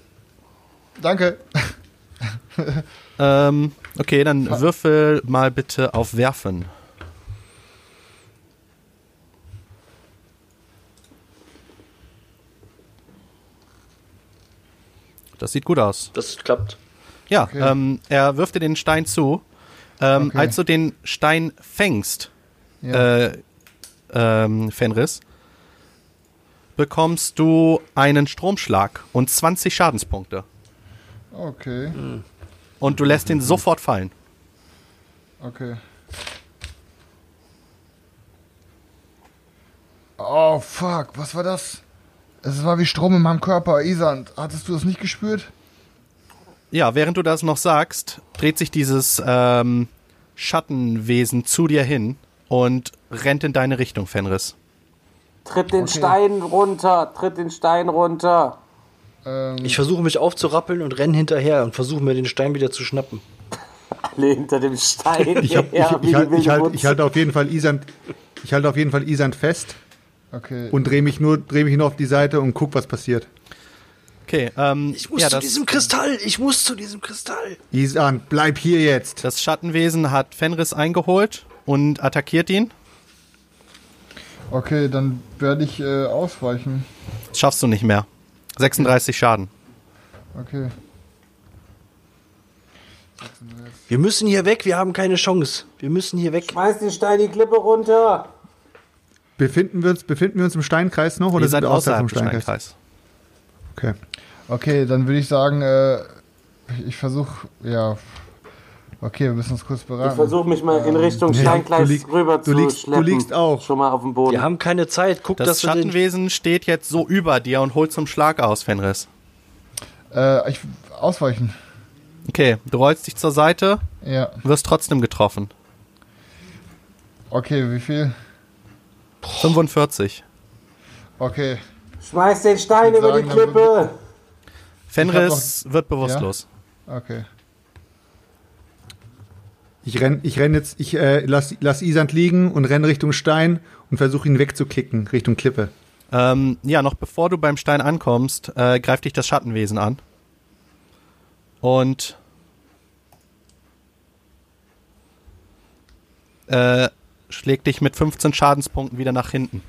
Danke. Ähm, okay, dann würfel mal bitte auf Werfen. Das sieht gut aus. Das klappt. Ja, Okay. ähm, er wirft dir den Stein zu. Ähm, Okay. Als du den Stein fängst, Ja. äh, ähm, Fenris, bekommst du einen Stromschlag und 20 Schadenspunkte. Okay, Und du lässt ihn sofort fallen. okay. Oh, fuck, was war das? Es war wie Strom in meinem Körper. Isand, hattest du das nicht gespürt? Ja, während du das noch sagst, dreht sich dieses ähm, Schattenwesen zu dir hin und rennt in deine Richtung, Fenris. Tritt den Okay. Stein runter. Tritt den Stein runter. Ähm, Ich versuche mich aufzurappeln und renne hinterher und versuche mir den Stein wieder zu schnappen. Alle hinter dem Stein. Ich, hab, her, ich, wie ich, halt, ich, wilde halt, halte auf jeden Fall Isand, ich halte auf jeden Fall Isand fest okay. und drehe mich nur, drehe mich nur auf die Seite und guck, was passiert. Okay, ähm, Ich muss ja, zu das, diesem Kristall. Ich muss zu diesem Kristall. Isand, bleib hier jetzt. das Schattenwesen hat Fenris eingeholt und attackiert ihn. Okay, dann werde ich äh, ausweichen. Das schaffst du nicht mehr. 36 Schaden. Okay. Wir müssen hier weg. Wir haben keine Chance. Wir müssen hier weg. Schmeiß den Stein die Klippe runter. Befinden wir uns, befinden wir uns im Steinkreis noch oder Ihr sind seid wir außerhalb außerhalb vom des Steinkreis? Steinkreis. Okay. Okay, dann würde ich sagen, äh, ich- versuche, ja. Okay, wir müssen uns kurz beraten. Ich versuche mich mal in Richtung Ja, Steinkreis du lieg- rüber du zu liegst- du schleppen. liegst auch. Schon mal auf dem Boden. Wir haben keine Zeit. Guck, Das dass Schattenwesen steht jetzt so über dir und holt zum Schlag aus, Fenris. Äh, ich ausweichen. Okay, du rollst dich zur Seite, Ja. wirst trotzdem getroffen. Okay, wie viel? 45. Okay. Schmeiß den Stein über die sagen, dann Klippe. Fenris wird bewusstlos. Okay. Ich renn, ich renn jetzt, ich äh, lass, lass Isand liegen und renn Richtung Stein und versuche ihn wegzukicken, Richtung Klippe. Ähm, ja, noch bevor du beim Stein ankommst, äh, greift dich das Schattenwesen an. Und äh, schlägt dich mit 15 Schadenspunkten wieder nach hinten.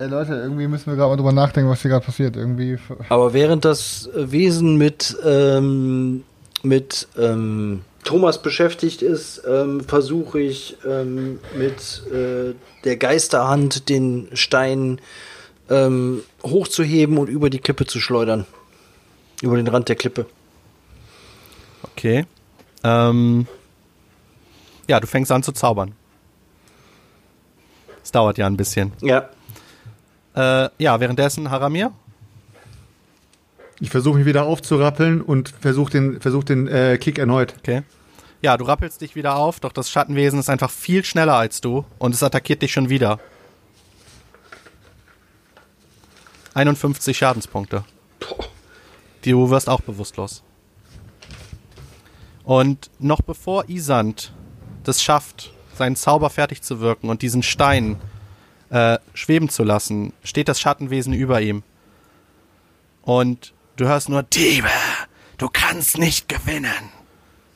Ey Leute, irgendwie müssen wir gerade mal drüber nachdenken, was hier gerade passiert. Irgendwie. Aber während das Wesen mit, ähm, mit ähm, Thomas beschäftigt ist, ähm, versuche ich ähm, mit äh, der Geisterhand den Stein ähm, hochzuheben und über die Klippe zu schleudern. Über den Rand der Klippe. Okay. Ähm, ja, du fängst an zu zaubern. Es dauert ja ein bisschen. Ja. Äh, ja, währenddessen Haramir. Ich versuche mich wieder aufzurappeln und versuche den, versuch den äh, Kick erneut. Okay. Ja, du rappelst dich wieder auf, doch das Schattenwesen ist einfach viel schneller als du und es attackiert dich schon wieder. 51 Schadenspunkte. Du wirst auch bewusstlos. Und noch bevor Isand das schafft, seinen Zauber fertig zu wirken und diesen Stein äh, schweben zu lassen, steht das Schattenwesen über ihm. Und du hörst nur, Diebe, du kannst nicht gewinnen.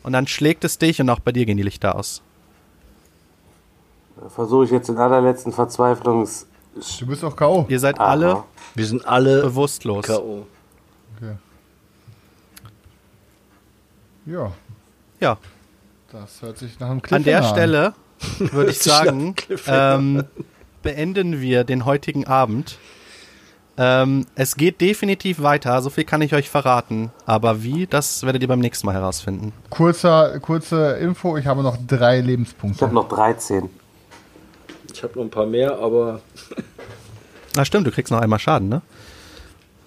Und dann schlägt es dich und auch bei dir gehen die Lichter aus. Versuche ich jetzt den allerletzten Verzweiflungs... Du bist auch K.O. Ihr seid Aha. alle Wir sind alle bewusstlos. K.O. Okay. Ja, Ja, das hört sich nach einem an Cliffhanger der Stelle würde ich sagen, Cliffhanger ähm, beenden wir den heutigen Abend. Ähm, es geht definitiv weiter, so viel kann ich euch verraten. Aber wie, das werdet ihr beim nächsten Mal herausfinden. Kurzer, kurze Info, ich habe noch drei Ich habe Lebenspunkte. noch 13. Ich habe noch ein paar mehr, aber Na stimmt, du kriegst noch einmal Schaden, ne?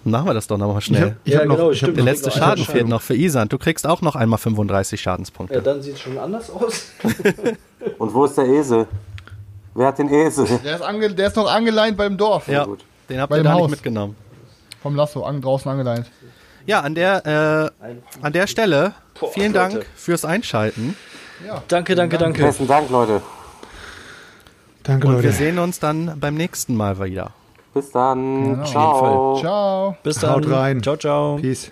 Dann Machen wir das doch nochmal schnell. Ich hab noch- ich hab stimmt. Der Ich letzte krieg Schaden einen fehlt noch für Isand. Du kriegst auch noch einmal 35 Schadenspunkte. Ja, dann sieht es schon anders aus. Und wo ist der Esel? Wer hat den Esel? Der ist, ange, der ist noch angeleint beim Dorf. ja, gut. den habt Bei ihr da nicht Haus. mitgenommen. Vom Lasso, an, draußen angeleint. Ja, an der, äh, an der Stelle Boah, vielen Leute. Dank fürs Einschalten. danke, danke, danke. Besten Dank, Leute. Danke, Und Leute. wir sehen uns dann beim nächsten Mal wieder. Bis dann. Genau. Ciao. Ciao. Bis dann. Haut rein. Ciao, ciao. Peace.